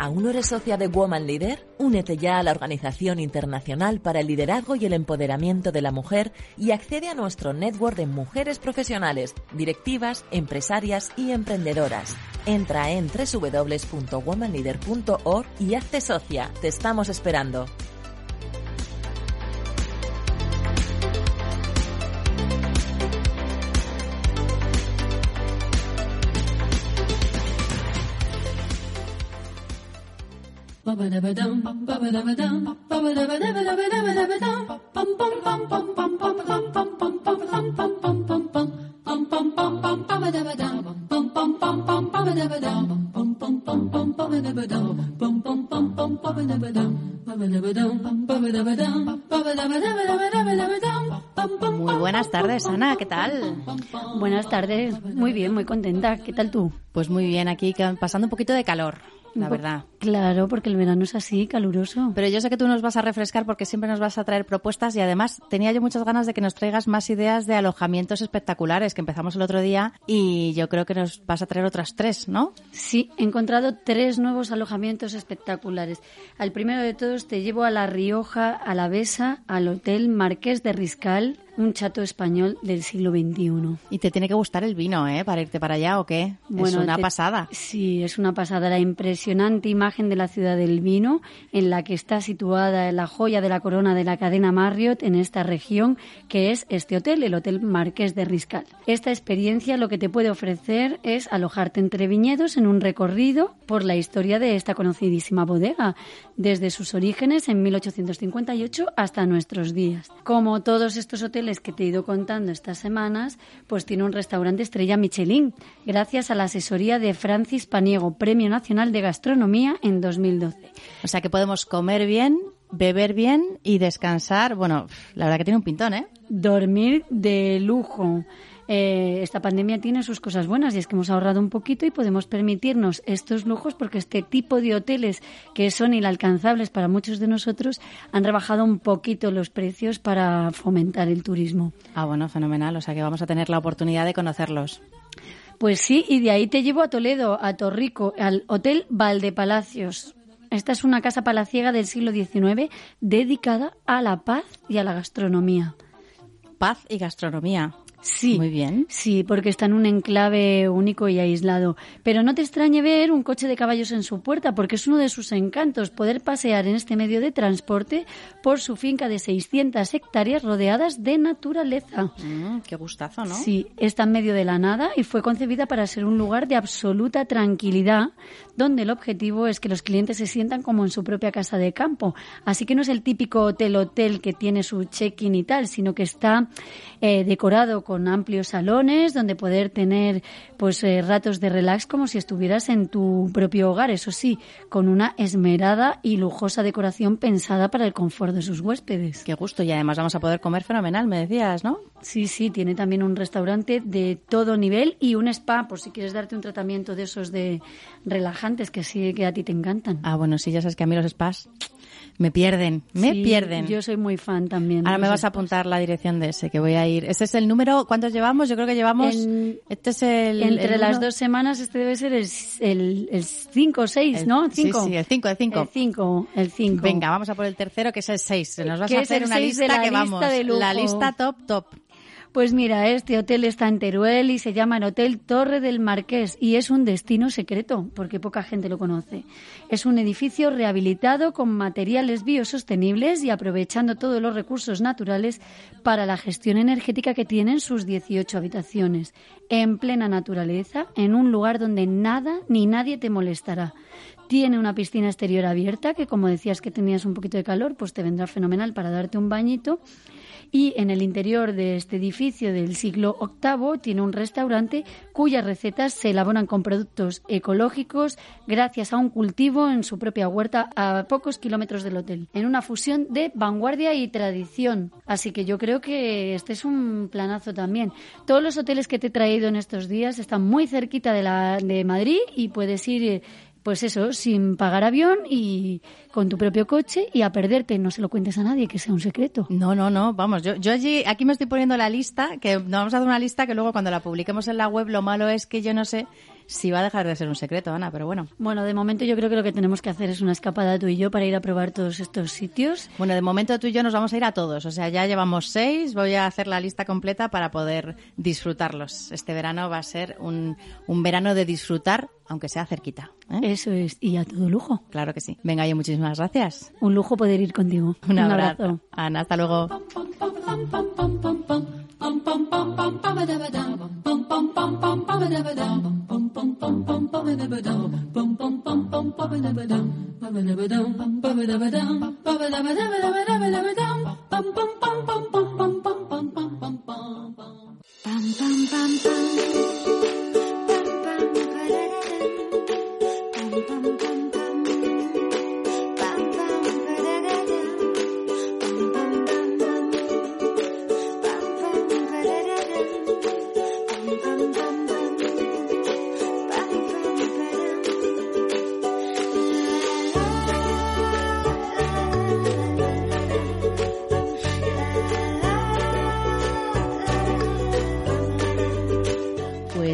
¿Aún no eres socia de Woman Leader? Únete ya a la Organización Internacional para el Liderazgo y el Empoderamiento de la Mujer y accede a nuestro network de mujeres profesionales, directivas, empresarias y emprendedoras. Entra en www.womanleader.org y hazte socia. Te estamos esperando. Muy buenas tardes, Ana, ¿qué tal? Buenas tardes, muy bien, muy contenta. ¿Qué tal tú? Pues muy bien, aquí pasando un poquito de calor la verdad. Claro, porque el verano es así, caluroso. Pero yo sé que tú nos vas a refrescar porque siempre nos vas a traer propuestas y además tenía yo muchas ganas de que nos traigas más ideas de alojamientos espectaculares que empezamos el otro día y yo creo que nos vas a traer otras tres, ¿no? Sí, he encontrado tres nuevos alojamientos espectaculares. Al primero de todos te llevo a La Rioja, a La Besa, al Hotel Marqués de Riscal, un chato español del siglo XXI. Y te tiene que gustar el vino, ¿eh? Para irte para allá o qué. Bueno, es una pasada. Sí, es una pasada. La impresionante imagen de la ciudad del vino, en la que está situada la joya de la corona de la cadena Marriott en esta región, que es este hotel, el Hotel Marqués de Riscal. Esta experiencia lo que te puede ofrecer es alojarte entre viñedos en un recorrido por la historia de esta conocidísima bodega, desde sus orígenes en 1858 hasta nuestros días. Como todos estos hoteles que te he ido contando estas semanas, pues tiene un restaurante estrella Michelin, gracias a la asesoría de Francis Paniego, Premio Nacional de Gastronomía en 2012. O sea que podemos comer bien, beber bien y descansar. Bueno, la verdad que tiene un pintón, ¿eh? Dormir de lujo. Eh, esta pandemia tiene sus cosas buenas y es que hemos ahorrado un poquito y podemos permitirnos estos lujos porque este tipo de hoteles que son inalcanzables para muchos de nosotros han rebajado un poquito los precios para fomentar el turismo. Ah, bueno, fenomenal. O sea que vamos a tener la oportunidad de conocerlos. Pues sí, y de ahí te llevo a Toledo, a Torrico, al Hotel Valdepalacios. Esta es una casa palaciega del siglo XIX dedicada a la paz y a la gastronomía. Paz y gastronomía. Sí. Muy bien. Sí, porque está en un enclave único y aislado. Pero no te extrañe ver un coche de caballos en su puerta, porque es uno de sus encantos poder pasear en este medio de transporte por su finca de 600 hectáreas rodeadas de naturaleza. Mm, qué gustazo, ¿no? Sí, está en medio de la nada y fue concebida para ser un lugar de absoluta tranquilidad, donde el objetivo es que los clientes se sientan como en su propia casa de campo. Así que no es el típico hotel-hotel que tiene su check-in y tal, sino que está eh, decorado con amplios salones donde poder tener pues eh, ratos de relax como si estuvieras en tu propio hogar, eso sí, con una esmerada y lujosa decoración pensada para el confort de sus huéspedes. Qué gusto. Y además vamos a poder comer fenomenal, me decías, ¿no? Sí, sí, tiene también un restaurante de todo nivel y un spa por si quieres darte un tratamiento de esos de relajantes que sí que a ti te encantan. Ah, bueno, sí, ya sabes que a mí los spas me pierden, me Sí, pierden. Yo soy muy fan también. Ahora me vas a apuntar la dirección de ese, que voy a ir. Ese es el número, ¿cuántos llevamos? Yo creo que llevamos... En- este es el... Entre el las uno. dos semanas este debe ser el 5 el, el cinco o 6, El- ¿no? sí, Cinco. sí, el cinco, el cinco. El 5, el 5. Venga, vamos a por el tercero, que es el 6. Nos vas a hacer una lista la que lista vamos. La lista top, top. Pues mira, este hotel está en Teruel y se llama el Hotel Torre del Marqués y es un destino secreto porque poca gente lo conoce. Es un edificio rehabilitado con materiales biosostenibles y aprovechando todos los recursos naturales para la gestión energética que tienen sus 18 habitaciones, en plena naturaleza, en un lugar donde nada ni nadie te molestará. Tiene una piscina exterior abierta que, como decías que tenías un poquito de calor, pues te vendrá fenomenal para darte un bañito. Y en el interior de este edificio del siglo VIII tiene un restaurante cuyas recetas se elaboran con productos ecológicos gracias a un cultivo en su propia huerta a pocos kilómetros del hotel, en una fusión de vanguardia y tradición. Así que yo creo que este es un planazo también. Todos los hoteles que te he traído en estos días están muy cerquita de, la, de Madrid y puedes ir... pues eso, sin pagar avión y con tu propio coche y a perderte. No se lo cuentes a nadie, que sea un secreto. No, no, no, vamos, yo, yo allí, aquí me estoy poniendo la lista, que nos vamos a hacer una lista que luego cuando la publiquemos en la web, lo malo es que yo no sé si va a dejar de ser un secreto, Ana, pero bueno. Bueno, de momento yo creo que lo que tenemos que hacer es una escapada tú y yo para ir a probar todos estos sitios. Bueno, de momento tú y yo nos vamos a ir a todos, o sea, ya llevamos seis, voy a hacer la lista completa para poder disfrutarlos. Este verano va a ser un, un verano de disfrutar, aunque sea cerquita. ¿eh? Eso es, y a todo lujo. Claro que sí. Venga, yo muchísimas gracias. Un lujo poder ir contigo. (laughs) Un abrazo. Ana, hasta luego.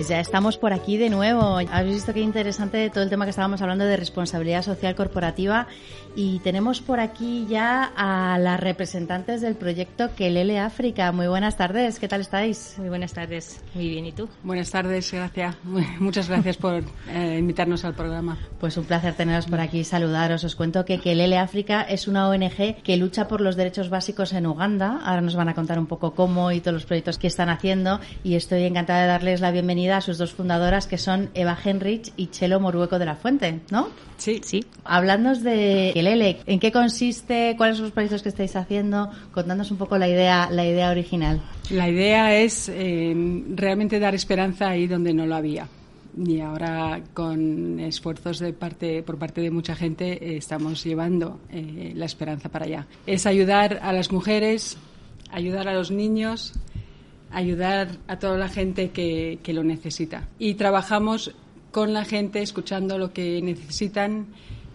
Ya estamos por aquí de nuevo. Habéis visto qué interesante todo el tema que estábamos hablando de responsabilidad social corporativa y tenemos por aquí ya a las representantes del proyecto Kelele África. Muy buenas tardes, ¿qué tal estáis? Muy buenas tardes, muy bien, ¿y tú? Buenas tardes, gracias. (laughs) Muchas gracias por eh, invitarnos al programa. Pues un placer teneros por aquí, saludaros. Os cuento que Kelele África es una ONG que lucha por los derechos básicos en Uganda. Ahora nos van a contar un poco cómo y todos los proyectos que están haciendo y estoy encantada de darles la bienvenida a sus dos fundadoras que son Eva Henrich y Chelo Morueco de la Fuente, ¿no? Sí, Sí, Hablándonos de Kelele, ¿en qué consiste? ¿Cuáles son los proyectos que estáis haciendo? Contándonos un poco la idea, la idea original. la idea es eh, realmente dar esperanza ahí donde no lo había. Y ahora, con esfuerzos de parte, por parte de mucha gente, eh, estamos llevando eh, la esperanza para allá. Es ayudar a las mujeres, ayudar a los niños, ayudar a toda la gente que, que lo necesita. Y trabajamos con la gente, escuchando lo que necesitan,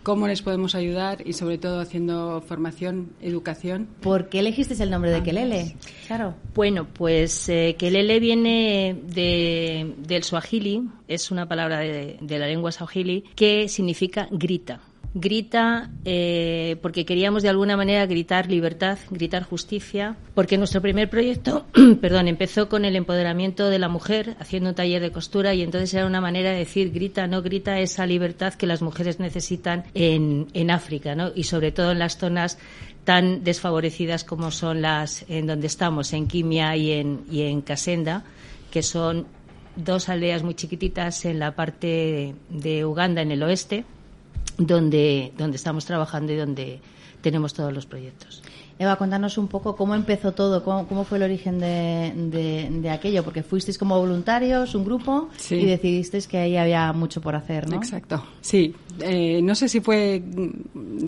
cómo les podemos ayudar y, sobre todo, haciendo formación, educación. ¿Por qué elegisteis el nombre de Kelele? Claro. bueno, pues eh, Kelele viene de, del Swahili, es una palabra de, de la lengua Swahili que significa grita. Grita eh, porque queríamos de alguna manera gritar libertad, gritar justicia, porque nuestro primer proyecto, (clears throat) perdón, empezó con el empoderamiento de la mujer haciendo un taller de costura y entonces era una manera de decir grita, no grita esa libertad que las mujeres necesitan en, en África, ¿no? Y sobre todo en las zonas tan desfavorecidas como son las en donde estamos, en Quimia y en, y en Casenda, que son dos aldeas muy chiquititas en la parte de Uganda, en el oeste, donde, donde estamos trabajando y donde tenemos todos los proyectos. Eva, cuéntanos un poco cómo empezó todo, cómo, fue el origen de, de, aquello, porque fuisteis como voluntarios, un grupo, y decidisteis que ahí había mucho por hacer, ¿no? Exacto, sí. Eh, no sé si fue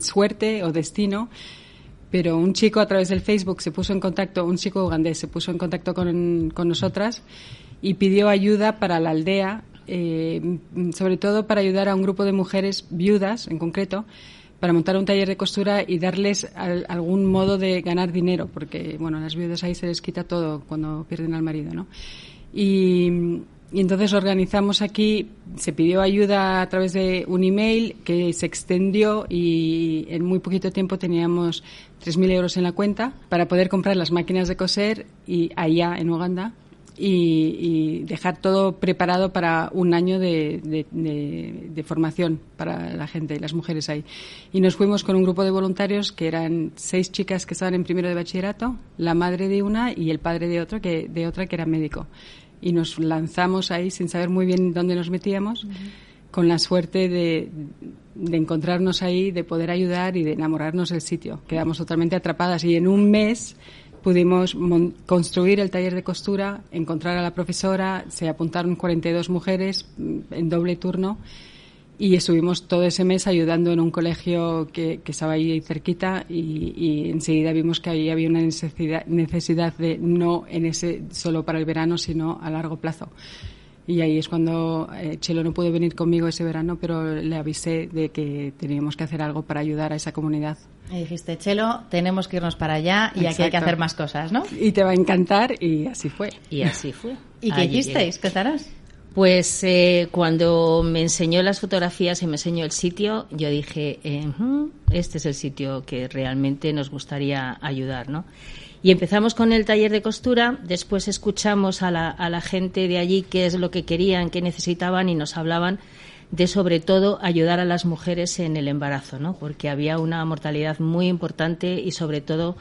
suerte o destino, pero un chico a través del Facebook se puso en contacto, un chico ugandés se puso en contacto con, con nosotras y pidió ayuda para la aldea, eh, sobre todo para ayudar a un grupo de mujeres viudas en concreto, para montar un taller de costura y darles algún modo de ganar dinero, porque bueno, a las viudas ahí se les quita todo cuando pierden al marido, ¿no? Y, y entonces organizamos aquí, se pidió ayuda a través de un email que se extendió y en muy poquito tiempo teníamos 3.000 euros en la cuenta para poder comprar las máquinas de coser y allá en Uganda y, dejar todo preparado para un año de, de, formación para la gente y las mujeres ahí. Y nos fuimos con un grupo de voluntarios que eran seis chicas que estaban en primero de bachillerato, la madre de una y el padre de otra que, de otra que era médico y nos lanzamos ahí sin saber muy bien dónde nos metíamos, con la suerte de, de, encontrarnos ahí, de poder ayudar y de enamorarnos del sitio. Quedamos totalmente atrapadas y en un mes pudimos construir el taller de costura, encontrar a la profesora, se apuntaron 42 mujeres mm, en doble turno y estuvimos todo ese mes ayudando en un colegio que, estaba ahí cerquita y, enseguida vimos que ahí había una necesidad, necesidad de no en ese solo para el verano sino a largo plazo y ahí es cuando eh, Chelo no pudo venir conmigo ese verano pero le avisé de que teníamos que hacer algo para ayudar a esa comunidad y dijiste Chelo tenemos que irnos para allá y aquí hay que hacer más cosas ¿no? y te va a encantar y así fue y así fue (laughs) ¿y qué hicisteis? ¿qué estarás? Pues eh, cuando me enseñó las fotografías y me enseñó el sitio, yo dije, eh, este es el sitio que realmente nos gustaría ayudar, ¿no? Y empezamos con el taller de costura, después escuchamos a la, a la gente de allí qué es lo que querían, qué necesitaban y nos hablaban de sobre todo ayudar a las mujeres en el embarazo, ¿no? Porque había una mortalidad muy importante y sobre todo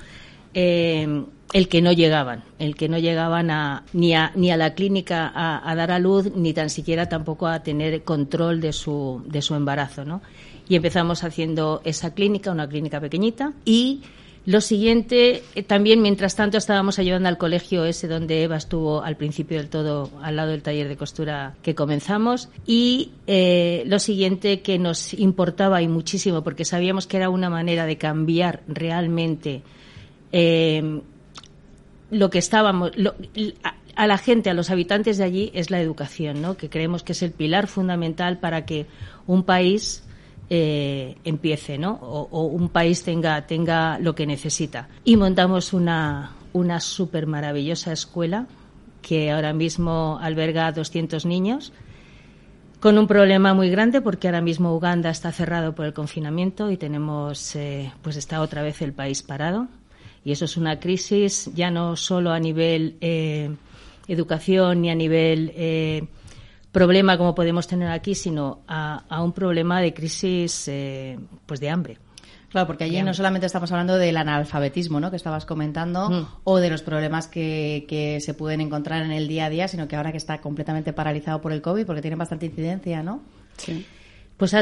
eh, el que no llegaban, el que no llegaban a, ni, a, ni a la clínica a, dar a luz, ni tan siquiera tampoco a tener control de su, de su embarazo. ¿no? Y empezamos haciendo esa clínica, una clínica pequeñita, y lo siguiente, eh, también mientras tanto estábamos ayudando al colegio ese donde Eva estuvo al principio del todo, al lado del taller de costura que comenzamos. Y eh, lo siguiente que nos importaba y muchísimo, porque sabíamos que era una manera de cambiar realmente eh, lo que estábamos, a, la gente, a los habitantes de allí, es la educación, ¿no? que creemos que es el pilar fundamental para que un país eh, empiece, ¿no? O, un país tenga, tenga lo que necesita. Y montamos una, una súper maravillosa escuela que ahora mismo alberga a 200 niños con un problema muy grande porque ahora mismo Uganda está cerrado por el confinamiento y tenemos, eh, pues está otra vez el país parado. Y eso es una crisis ya no solo a nivel eh, educación ni a nivel problema como podemos tener aquí, sino a, un problema de crisis eh, pues de hambre. Claro, porque allí no solamente estamos hablando del analfabetismo, ¿no? Que estabas comentando, mm. o de los problemas que, que, se pueden encontrar en el día a día, sino que ahora que está completamente paralizado por el COVID, porque tiene bastante incidencia, ¿no? Sí. Pues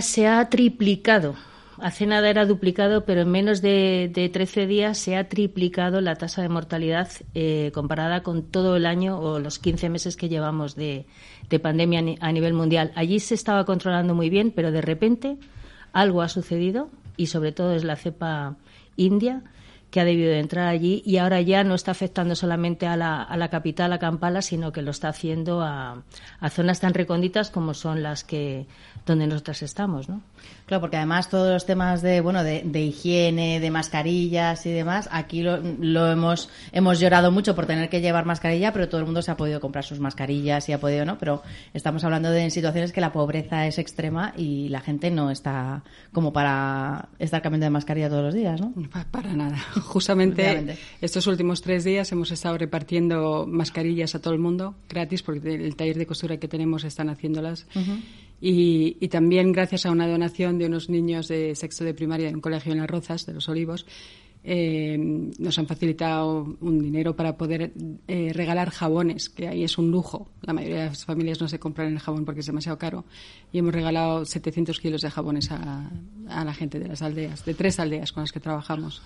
se ha triplicado Hace nada era duplicado, pero en menos de, de 13 días se ha triplicado la tasa de mortalidad eh, comparada con todo el año o los 15 meses que llevamos de, de pandemia a nivel mundial. Allí se estaba controlando muy bien, pero de repente algo ha sucedido y sobre todo es la cepa india que ha debido de entrar allí y ahora ya no está afectando solamente a la, a la capital, a Kampala, sino que lo está haciendo a, a, zonas tan recónditas como son las que donde nosotras estamos, ¿no? Claro, porque además todos los temas de bueno de, higiene, de mascarillas y demás, aquí lo, lo, hemos hemos llorado mucho por tener que llevar mascarilla, pero todo el mundo se ha podido comprar sus mascarillas y ha podido, ¿no? Pero estamos hablando de situaciones que la pobreza es extrema y la gente no está como para estar cambiando de mascarilla todos los días, ¿no? Para nada. (laughs) Justamente estos últimos tres días hemos estado repartiendo mascarillas a todo el mundo gratis porque el taller de costura que tenemos están haciéndolas. Y, también gracias a una donación de unos niños de sexto de primaria en un colegio en Las Rozas, de los Olivos, eh, nos han facilitado un dinero para poder eh, regalar jabones, que ahí es un lujo. La mayoría de las familias no se compran el jabón porque es demasiado caro. Y hemos regalado 700 kilos de jabones a la gente de las aldeas, de tres aldeas con las que trabajamos.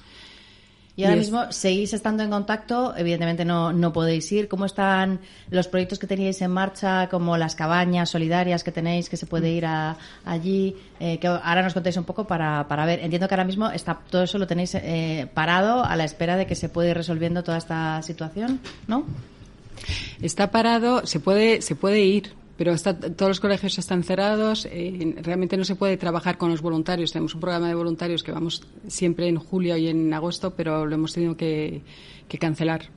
Y ahora mismo seguís estando en contacto, evidentemente no, no podéis ir. ¿Cómo están los proyectos que teníais en marcha, como las cabañas solidarias que tenéis, que se puede ir a, allí? Eh, que ahora nos contéis un poco para, para ver. Entiendo que ahora mismo está, todo eso lo tenéis eh, parado a la espera de que se pueda ir resolviendo toda esta situación, ¿no? Está parado, se puede, se puede ir, pero todos los colegios están cerrados, eh, realmente no se puede trabajar con los voluntarios. Tenemos un programa de voluntarios que vamos siempre en julio y en agosto, pero lo hemos tenido que cancelar.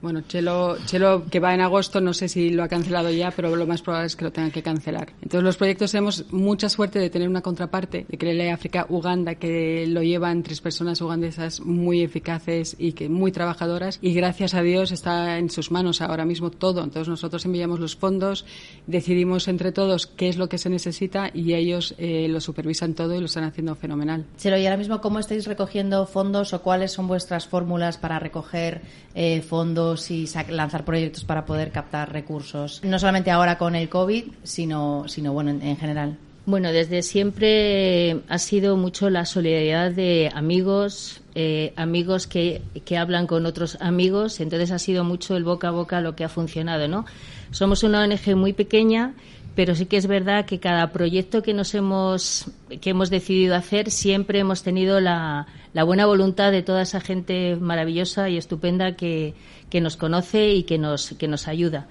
Bueno, Chelo, Chelo, que va en agosto, no sé si lo ha cancelado ya, pero lo más probable es que lo tengan que cancelar. Entonces, los proyectos tenemos mucha suerte de tener una contraparte, de que África Uganda, que lo llevan tres personas ugandesas muy eficaces y que muy trabajadoras, y gracias a Dios está en sus manos ahora mismo todo. Entonces, nosotros enviamos los fondos, decidimos entre todos qué es lo que se necesita y ellos eh, lo supervisan todo y lo están haciendo fenomenal. Chelo, y ahora mismo, ¿cómo estáis recogiendo fondos o cuáles son vuestras fórmulas para recoger eh, fondos? Y lanzar proyectos para poder captar recursos, no solamente ahora con el COVID, sino, sino bueno, en, general. Bueno, desde siempre ha sido mucho la solidaridad de amigos, eh, amigos que, que, hablan con otros amigos, entonces ha sido mucho el boca a boca lo que ha funcionado, ¿no? Somos una ONG muy pequeña, pero sí que es verdad que cada proyecto que nos hemos que hemos decidido hacer siempre hemos tenido la, la buena voluntad de toda esa gente maravillosa y estupenda que, que nos conoce y que nos, que nos ayuda.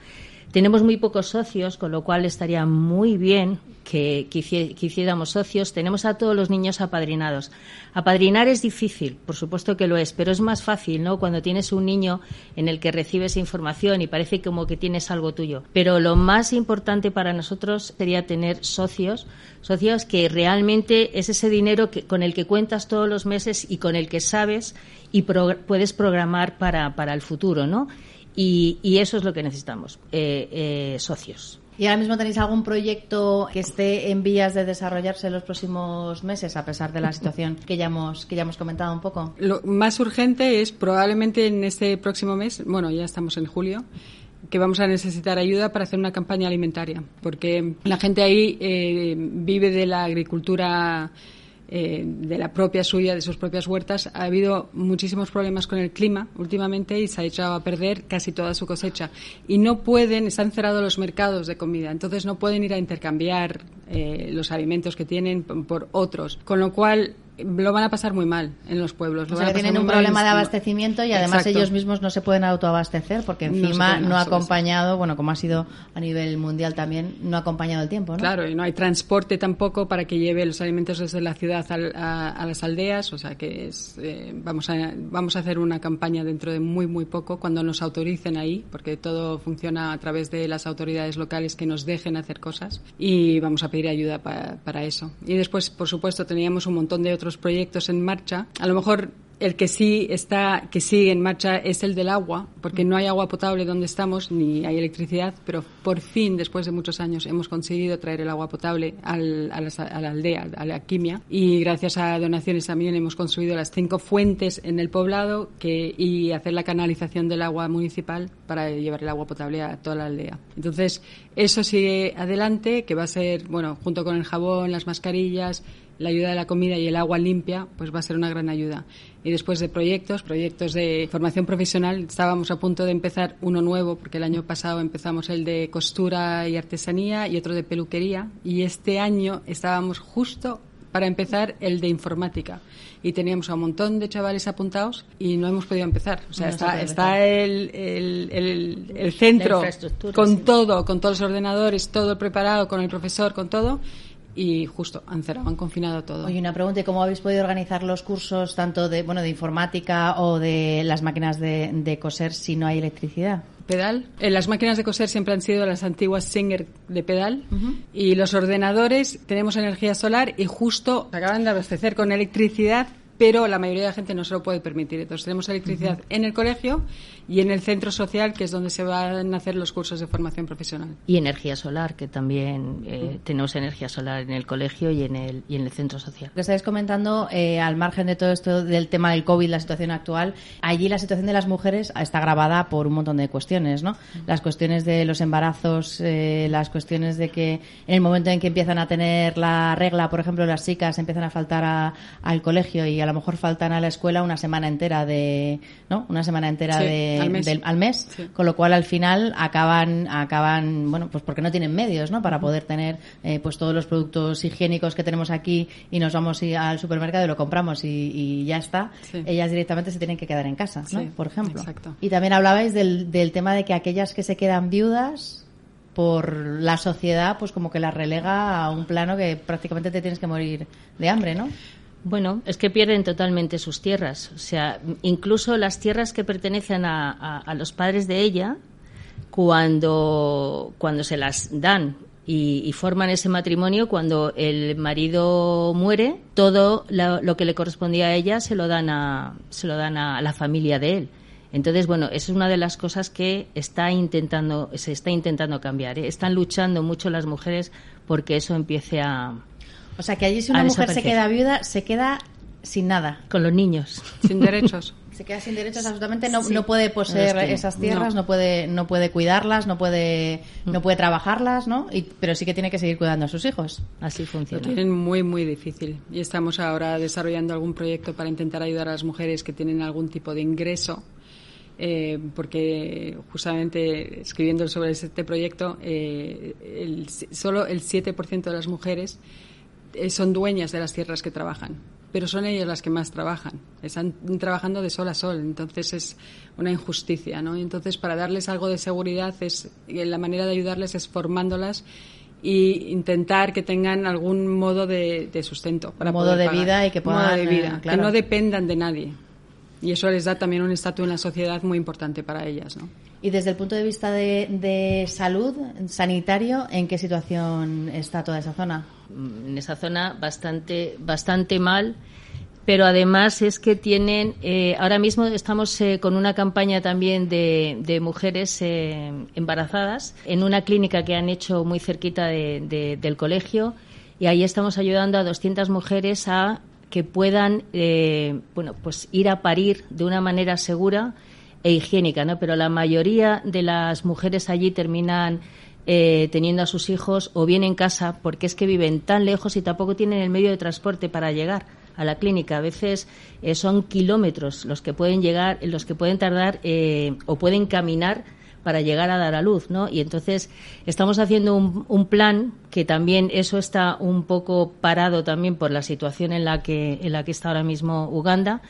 Tenemos muy pocos socios, con lo cual estaría muy bien que, hiciéramos socios. Tenemos a todos los niños apadrinados. Apadrinar es difícil, por supuesto que lo es, pero es más fácil, ¿no? Cuando tienes un niño en el que recibes información y parece como que tienes algo tuyo. Pero lo más importante para nosotros sería tener socios, socios que realmente es ese dinero que, con el que cuentas todos los meses y con el que sabes y puedes programar para, para el futuro, ¿no? Y, eso es lo que necesitamos, eh, eh, socios. ¿Y ahora mismo tenéis algún proyecto que esté en vías de desarrollarse en los próximos meses, a pesar de la situación que ya hemos, que ya hemos comentado un poco? Lo más urgente es probablemente en este próximo mes, bueno, ya estamos en julio, que vamos a necesitar ayuda para hacer una campaña alimentaria, porque la gente ahí eh, vive de la agricultura eh, de la propia suya, de sus propias huertas, ha habido muchísimos problemas con el clima últimamente y se ha echado a perder casi toda su cosecha. Y no pueden, están cerrados los mercados de comida, entonces no pueden ir a intercambiar eh, los alimentos que tienen por otros. Con lo cual, lo van a pasar muy mal en los pueblos. o sea, tienen un problema de abastecimiento y además ellos mismos no se pueden autoabastecer porque encima no, ha acompañado, bueno, como ha sido a nivel mundial también, no ha acompañado el tiempo, ¿no? Claro, y no hay transporte tampoco para que lleve los alimentos desde la ciudad a, las aldeas, o sea que es, eh, vamos, a, vamos a hacer una campaña dentro de muy, muy poco cuando nos autoricen ahí, porque todo funciona a través de las autoridades locales que nos dejen hacer cosas y vamos a pedir ayuda para eso. Y después, por supuesto, teníamos un montón de otros proyectos en marcha. A lo mejor el que sí está, que sigue en marcha es el del agua, porque no hay agua potable donde estamos ni hay electricidad, pero por fin, después de muchos años, hemos conseguido traer el agua potable a, la, aldea, a la quimia, y gracias a donaciones también hemos construido las cinco fuentes en el poblado y hacer la canalización del agua municipal para llevar el agua potable a toda la aldea. Entonces, eso sigue adelante, que va a ser, bueno, junto con el jabón, las mascarillas, la ayuda de la comida y el agua limpia, pues va a ser una gran ayuda. Y después de proyectos, proyectos de formación profesional, estábamos a punto de empezar uno nuevo, porque el año pasado empezamos el de costura y artesanía y otro de peluquería, y este año estábamos justo para empezar el de informática. Y teníamos a un montón de chavales apuntados y no hemos podido empezar. O sea, está, está el, el, el, centro con todo, con todos los ordenadores, todo preparado, con el profesor, con todo y justo han cerrado, han confinado todo. Oye, una pregunta, ¿y cómo habéis podido organizar los cursos tanto de, bueno, de informática o de las máquinas de, de coser si no hay electricidad? pedal. Eh, las máquinas de coser siempre han sido las antiguas Singer de pedal y los ordenadores tenemos energía solar y justo acaban de abastecer con electricidad pero la mayoría de la gente no se lo puede permitir. Entonces tenemos electricidad en el colegio y en el centro social, que es donde se van a hacer los cursos de formación profesional. Y energía solar, que también eh, tenemos energía solar en el colegio y en el, y en el centro social. que estáis comentando, eh, al margen de todo esto del tema del COVID, la situación actual, allí la situación de las mujeres está grabada por un montón de cuestiones, ¿no? Las cuestiones de los embarazos, eh, las cuestiones de que en el momento en que empiezan a tener la regla, por ejemplo, las chicas empiezan a faltar al colegio y a lo mejor faltan a la escuela una semana entera de, ¿no? Una semana entera de al mes, con lo cual al final acaban, acaban, bueno, pues porque no tienen medios, ¿no? Para poder tener, eh, pues todos los productos higiénicos que tenemos aquí y nos vamos al supermercado y lo compramos y, ya está. Ellas directamente se tienen que quedar en casa, ¿no? Por ejemplo. Y también hablabais del, del tema de que aquellas que se quedan viudas, por la sociedad, pues como que las relega a un plano que prácticamente te tienes que morir de hambre, ¿no? Bueno, es que pierden totalmente sus tierras. O sea, incluso las tierras que pertenecen a, los padres de ella, cuando, cuando se las dan y, forman ese matrimonio, cuando el marido muere, todo lo, que le correspondía a ella se lo dan a, se lo dan a la familia de él. Entonces, bueno, eso es una de las cosas que está intentando, se está intentando cambiar. ¿eh? Están luchando mucho las mujeres porque eso empiece a, o sea, que allí si una mujer se queda viuda, se queda sin nada. Con los niños. Sin derechos. (laughs) se queda sin derechos absolutamente no, no puede poseer esas tierras no. puede no puede cuidarlas no puede mm. no puede trabajarlas no y, pero sí que tiene que seguir cuidando a sus hijos así funciona lo tienen muy muy difícil y estamos ahora desarrollando algún proyecto para intentar ayudar a las mujeres que tienen algún tipo de ingreso eh, porque justamente escribiendo sobre este proyecto eh, el, solo el 7% de las mujeres son dueñas de las tierras que trabajan, pero son ellas las que más trabajan. Están trabajando de sol a sol, entonces es una injusticia, ¿no? Entonces, para darles algo de seguridad, es eh, la manera de ayudarles es formándolas y intentar que tengan algún modo de, sustento para modo de vida y que puedan de vida, que no dependan de nadie y eso les da también un estatus en la sociedad muy importante para ellas ¿no? y desde el punto de vista de, de salud sanitario en qué situación está toda esa zona en esa zona bastante, bastante mal pero además es que tienen, eh, ahora mismo estamos eh, con una campaña también de, de mujeres eh, embarazadas en una clínica que han hecho muy cerquita de, del colegio y ahí estamos ayudando a 200 mujeres a que puedan, bueno, pues ir a parir de una manera segura e higiénica, ¿no? Pero la mayoría de las mujeres allí terminan eh, teniendo a sus hijos o bien en casa porque es que viven tan lejos y tampoco tienen el medio de transporte para llegar a la clínica. A veces eh, son kilómetros los que pueden llegar, los que pueden tardar eh, o pueden caminar para llegar a dar a luz, ¿no? Y entonces estamos haciendo un, un, plan que también eso está un poco parado también por la situación en la que en la que está ahora mismo Uganda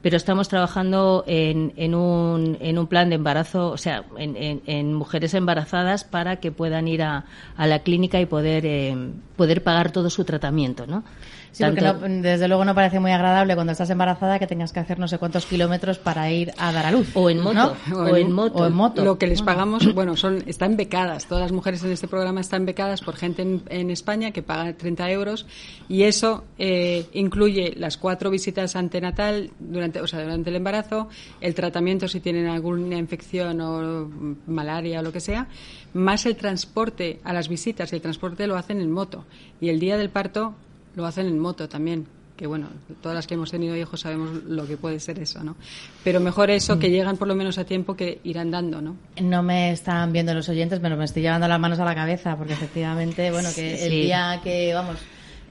pero estamos trabajando en, en, un, en un plan de embarazo, o sea, en, en, mujeres embarazadas para que puedan ir a, a la clínica y poder, eh, poder pagar todo su tratamiento, ¿no? Sí, porque desde luego no parece muy agradable cuando estás embarazada que tengas que hacer no sé cuántos kilómetros para ir a dar a luz. O en moto. O, en, moto. Lo que les pagamos, bueno, son están becadas. Todas las mujeres en este programa están becadas por gente en, España que paga 30 euros y eso eh, incluye las cuatro visitas antenatal durante, o sea, durante el embarazo, el tratamiento si tienen alguna infección o malaria o lo que sea, más el transporte a las visitas y el transporte lo hacen en moto. Y el día del parto lo hacen en moto también que bueno, todas las que hemos tenido hijos sabemos lo que puede ser eso, ¿no? Pero mejor eso, que mm. llegan por lo menos a tiempo que ir andando, ¿no? No me están viendo los oyentes, pero me estoy llevando las manos a la cabeza, porque efectivamente, bueno, que el día que, vamos,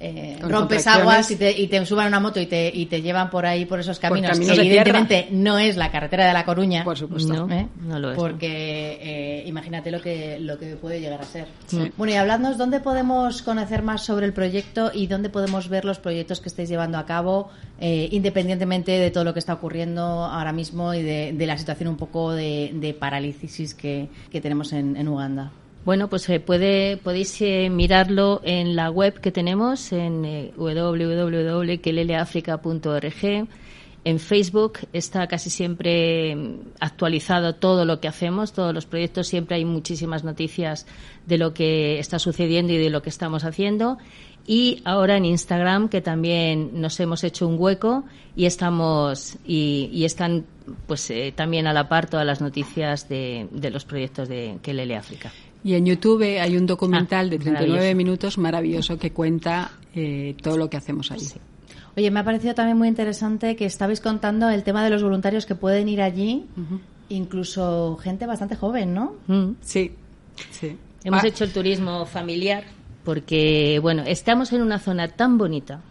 eh, rompes aguas y te, y te suban una moto y te, y te llevan por ahí, por esos caminos, que evidentemente no es la carretera de La Coruña. Por supuesto. ¿Eh? No, lo es. Porque eh, imagínate lo que, lo que puede llegar a ser. Bueno, y habladnos, ¿dónde podemos conocer más sobre el proyecto y dónde podemos ver los proyectos que estáis llevando a cabo, independientemente de todo lo que está ocurriendo ahora mismo y de, la situación un poco de, de parálisis que, que tenemos en, en Uganda? Bueno, pues eh, puede, podéis eh, mirarlo en la web que tenemos en eh. En Facebook está casi siempre mm, actualizado todo lo que hacemos, todos los proyectos, siempre hay muchísimas noticias de lo que está sucediendo y de lo que estamos haciendo. Y ahora en Instagram, que también nos hemos hecho un hueco y estamos y, están pues también a la par todas las noticias de, los proyectos de Kelele África. Y en YouTube hay un documental de 39 ah, minutos maravilloso que cuenta eh, todo lo que hacemos ahí. Oye, me ha parecido también muy interesante que estabais contando el tema de los voluntarios que pueden ir allí, incluso gente bastante joven, ¿no? Mm. Sí, sí. Hemos ah. hecho el turismo familiar porque, bueno, estamos en una zona tan bonita,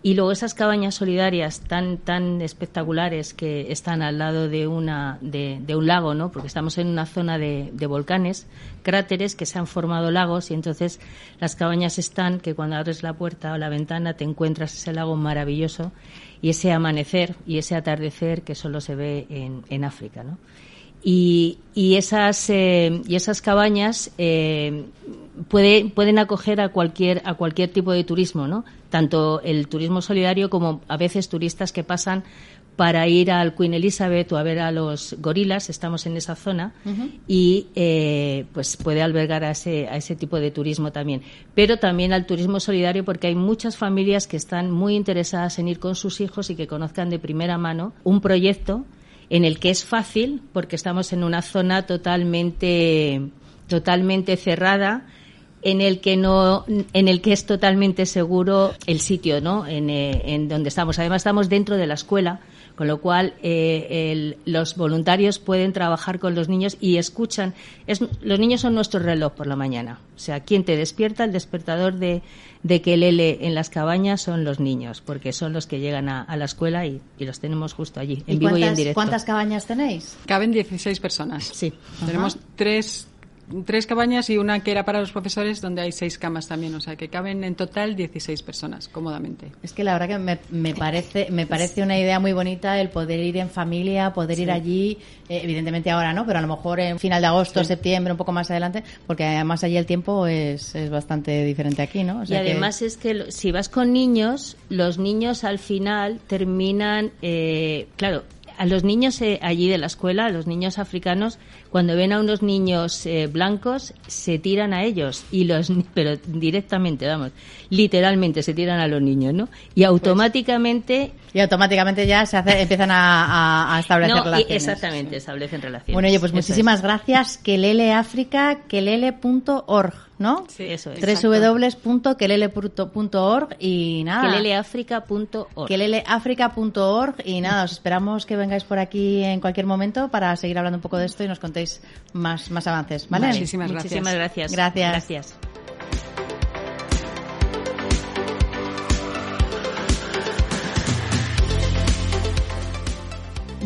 y luego esas cabañas solidarias tan tan espectaculares que están al lado de una de, un lago, ¿no? Porque estamos en una zona de, volcanes, cráteres que se han formado lagos y entonces las cabañas están que cuando abres la puerta o la ventana te encuentras ese lago maravilloso y ese amanecer y ese atardecer que solo se ve en, en África, ¿no? Y, y esas eh, y esas cabañas eh, pueden acoger a cualquier a cualquier tipo de turismo, ¿no? Tanto el turismo solidario como a veces turistas que pasan para ir al Queen Elizabeth o a ver a los gorilas, estamos en esa zona y eh, pues puede albergar a ese, a ese tipo de turismo también. Pero también al turismo solidario porque hay muchas familias que están muy interesadas en ir con sus hijos y que conozcan de primera mano un proyecto en el que es fácil porque estamos en una zona totalmente totalmente cerrada en el que no en el que es totalmente seguro el sitio no en, eh, en donde estamos. Además estamos dentro de la escuela con lo cual eh, los voluntarios pueden trabajar con los niños y escuchan. Es, los niños son nuestro reloj por la mañana. O sea quien te despierta el despertador de, de que lele en las cabañas son los niños porque son los que llegan a, la escuela y, los tenemos justo allí en vivo y en directo. ¿cuántas cabañas tenéis? caben 16 personas. Sí. Tenemos tres tres cabañas y una que era para los profesores donde hay seis camas también, o sea que caben en total 16 personas cómodamente. Es que la verdad que me, me parece me parece una idea muy bonita el poder ir en familia, poder ir allí, eh, evidentemente ahora no, pero a lo mejor en final de agosto, septiembre, un poco más adelante, porque además allí el tiempo es, es bastante diferente aquí, ¿no? y además es que si vas con niños, los niños al final terminan, eh, claro, a los niños eh, allí de la escuela, a los niños africanos, cuando ven a unos niños eh, blancos, se tiran a ellos, y los, (laughs) pero directamente, vamos, literalmente se tiran a los niños, ¿no? Y automáticamente... y automáticamente ya se hace, empiezan a, establecer relaciones. Exactamente, establecen relaciones. Bueno, oye, pues muchísimas gracias. Kelele África, kelele.org. ¿no? Sí, eso es. www.kelele.org y nada. Keleleafrica.org. Keleleafrica.org y nada, os esperamos que vengáis por aquí en cualquier momento para seguir hablando un poco de esto y nos contéis más, más avances, ¿vale? Muchísimas gracias. Muchísimas gracias. Gracias. Gracias.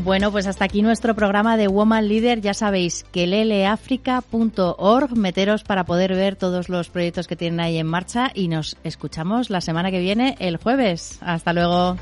Bueno, pues hasta aquí nuestro programa de Woman Leader. Ya sabéis que leleafrica.org, meteros para poder ver todos los proyectos que tienen ahí en marcha y nos escuchamos la semana que viene, el jueves. Hasta luego.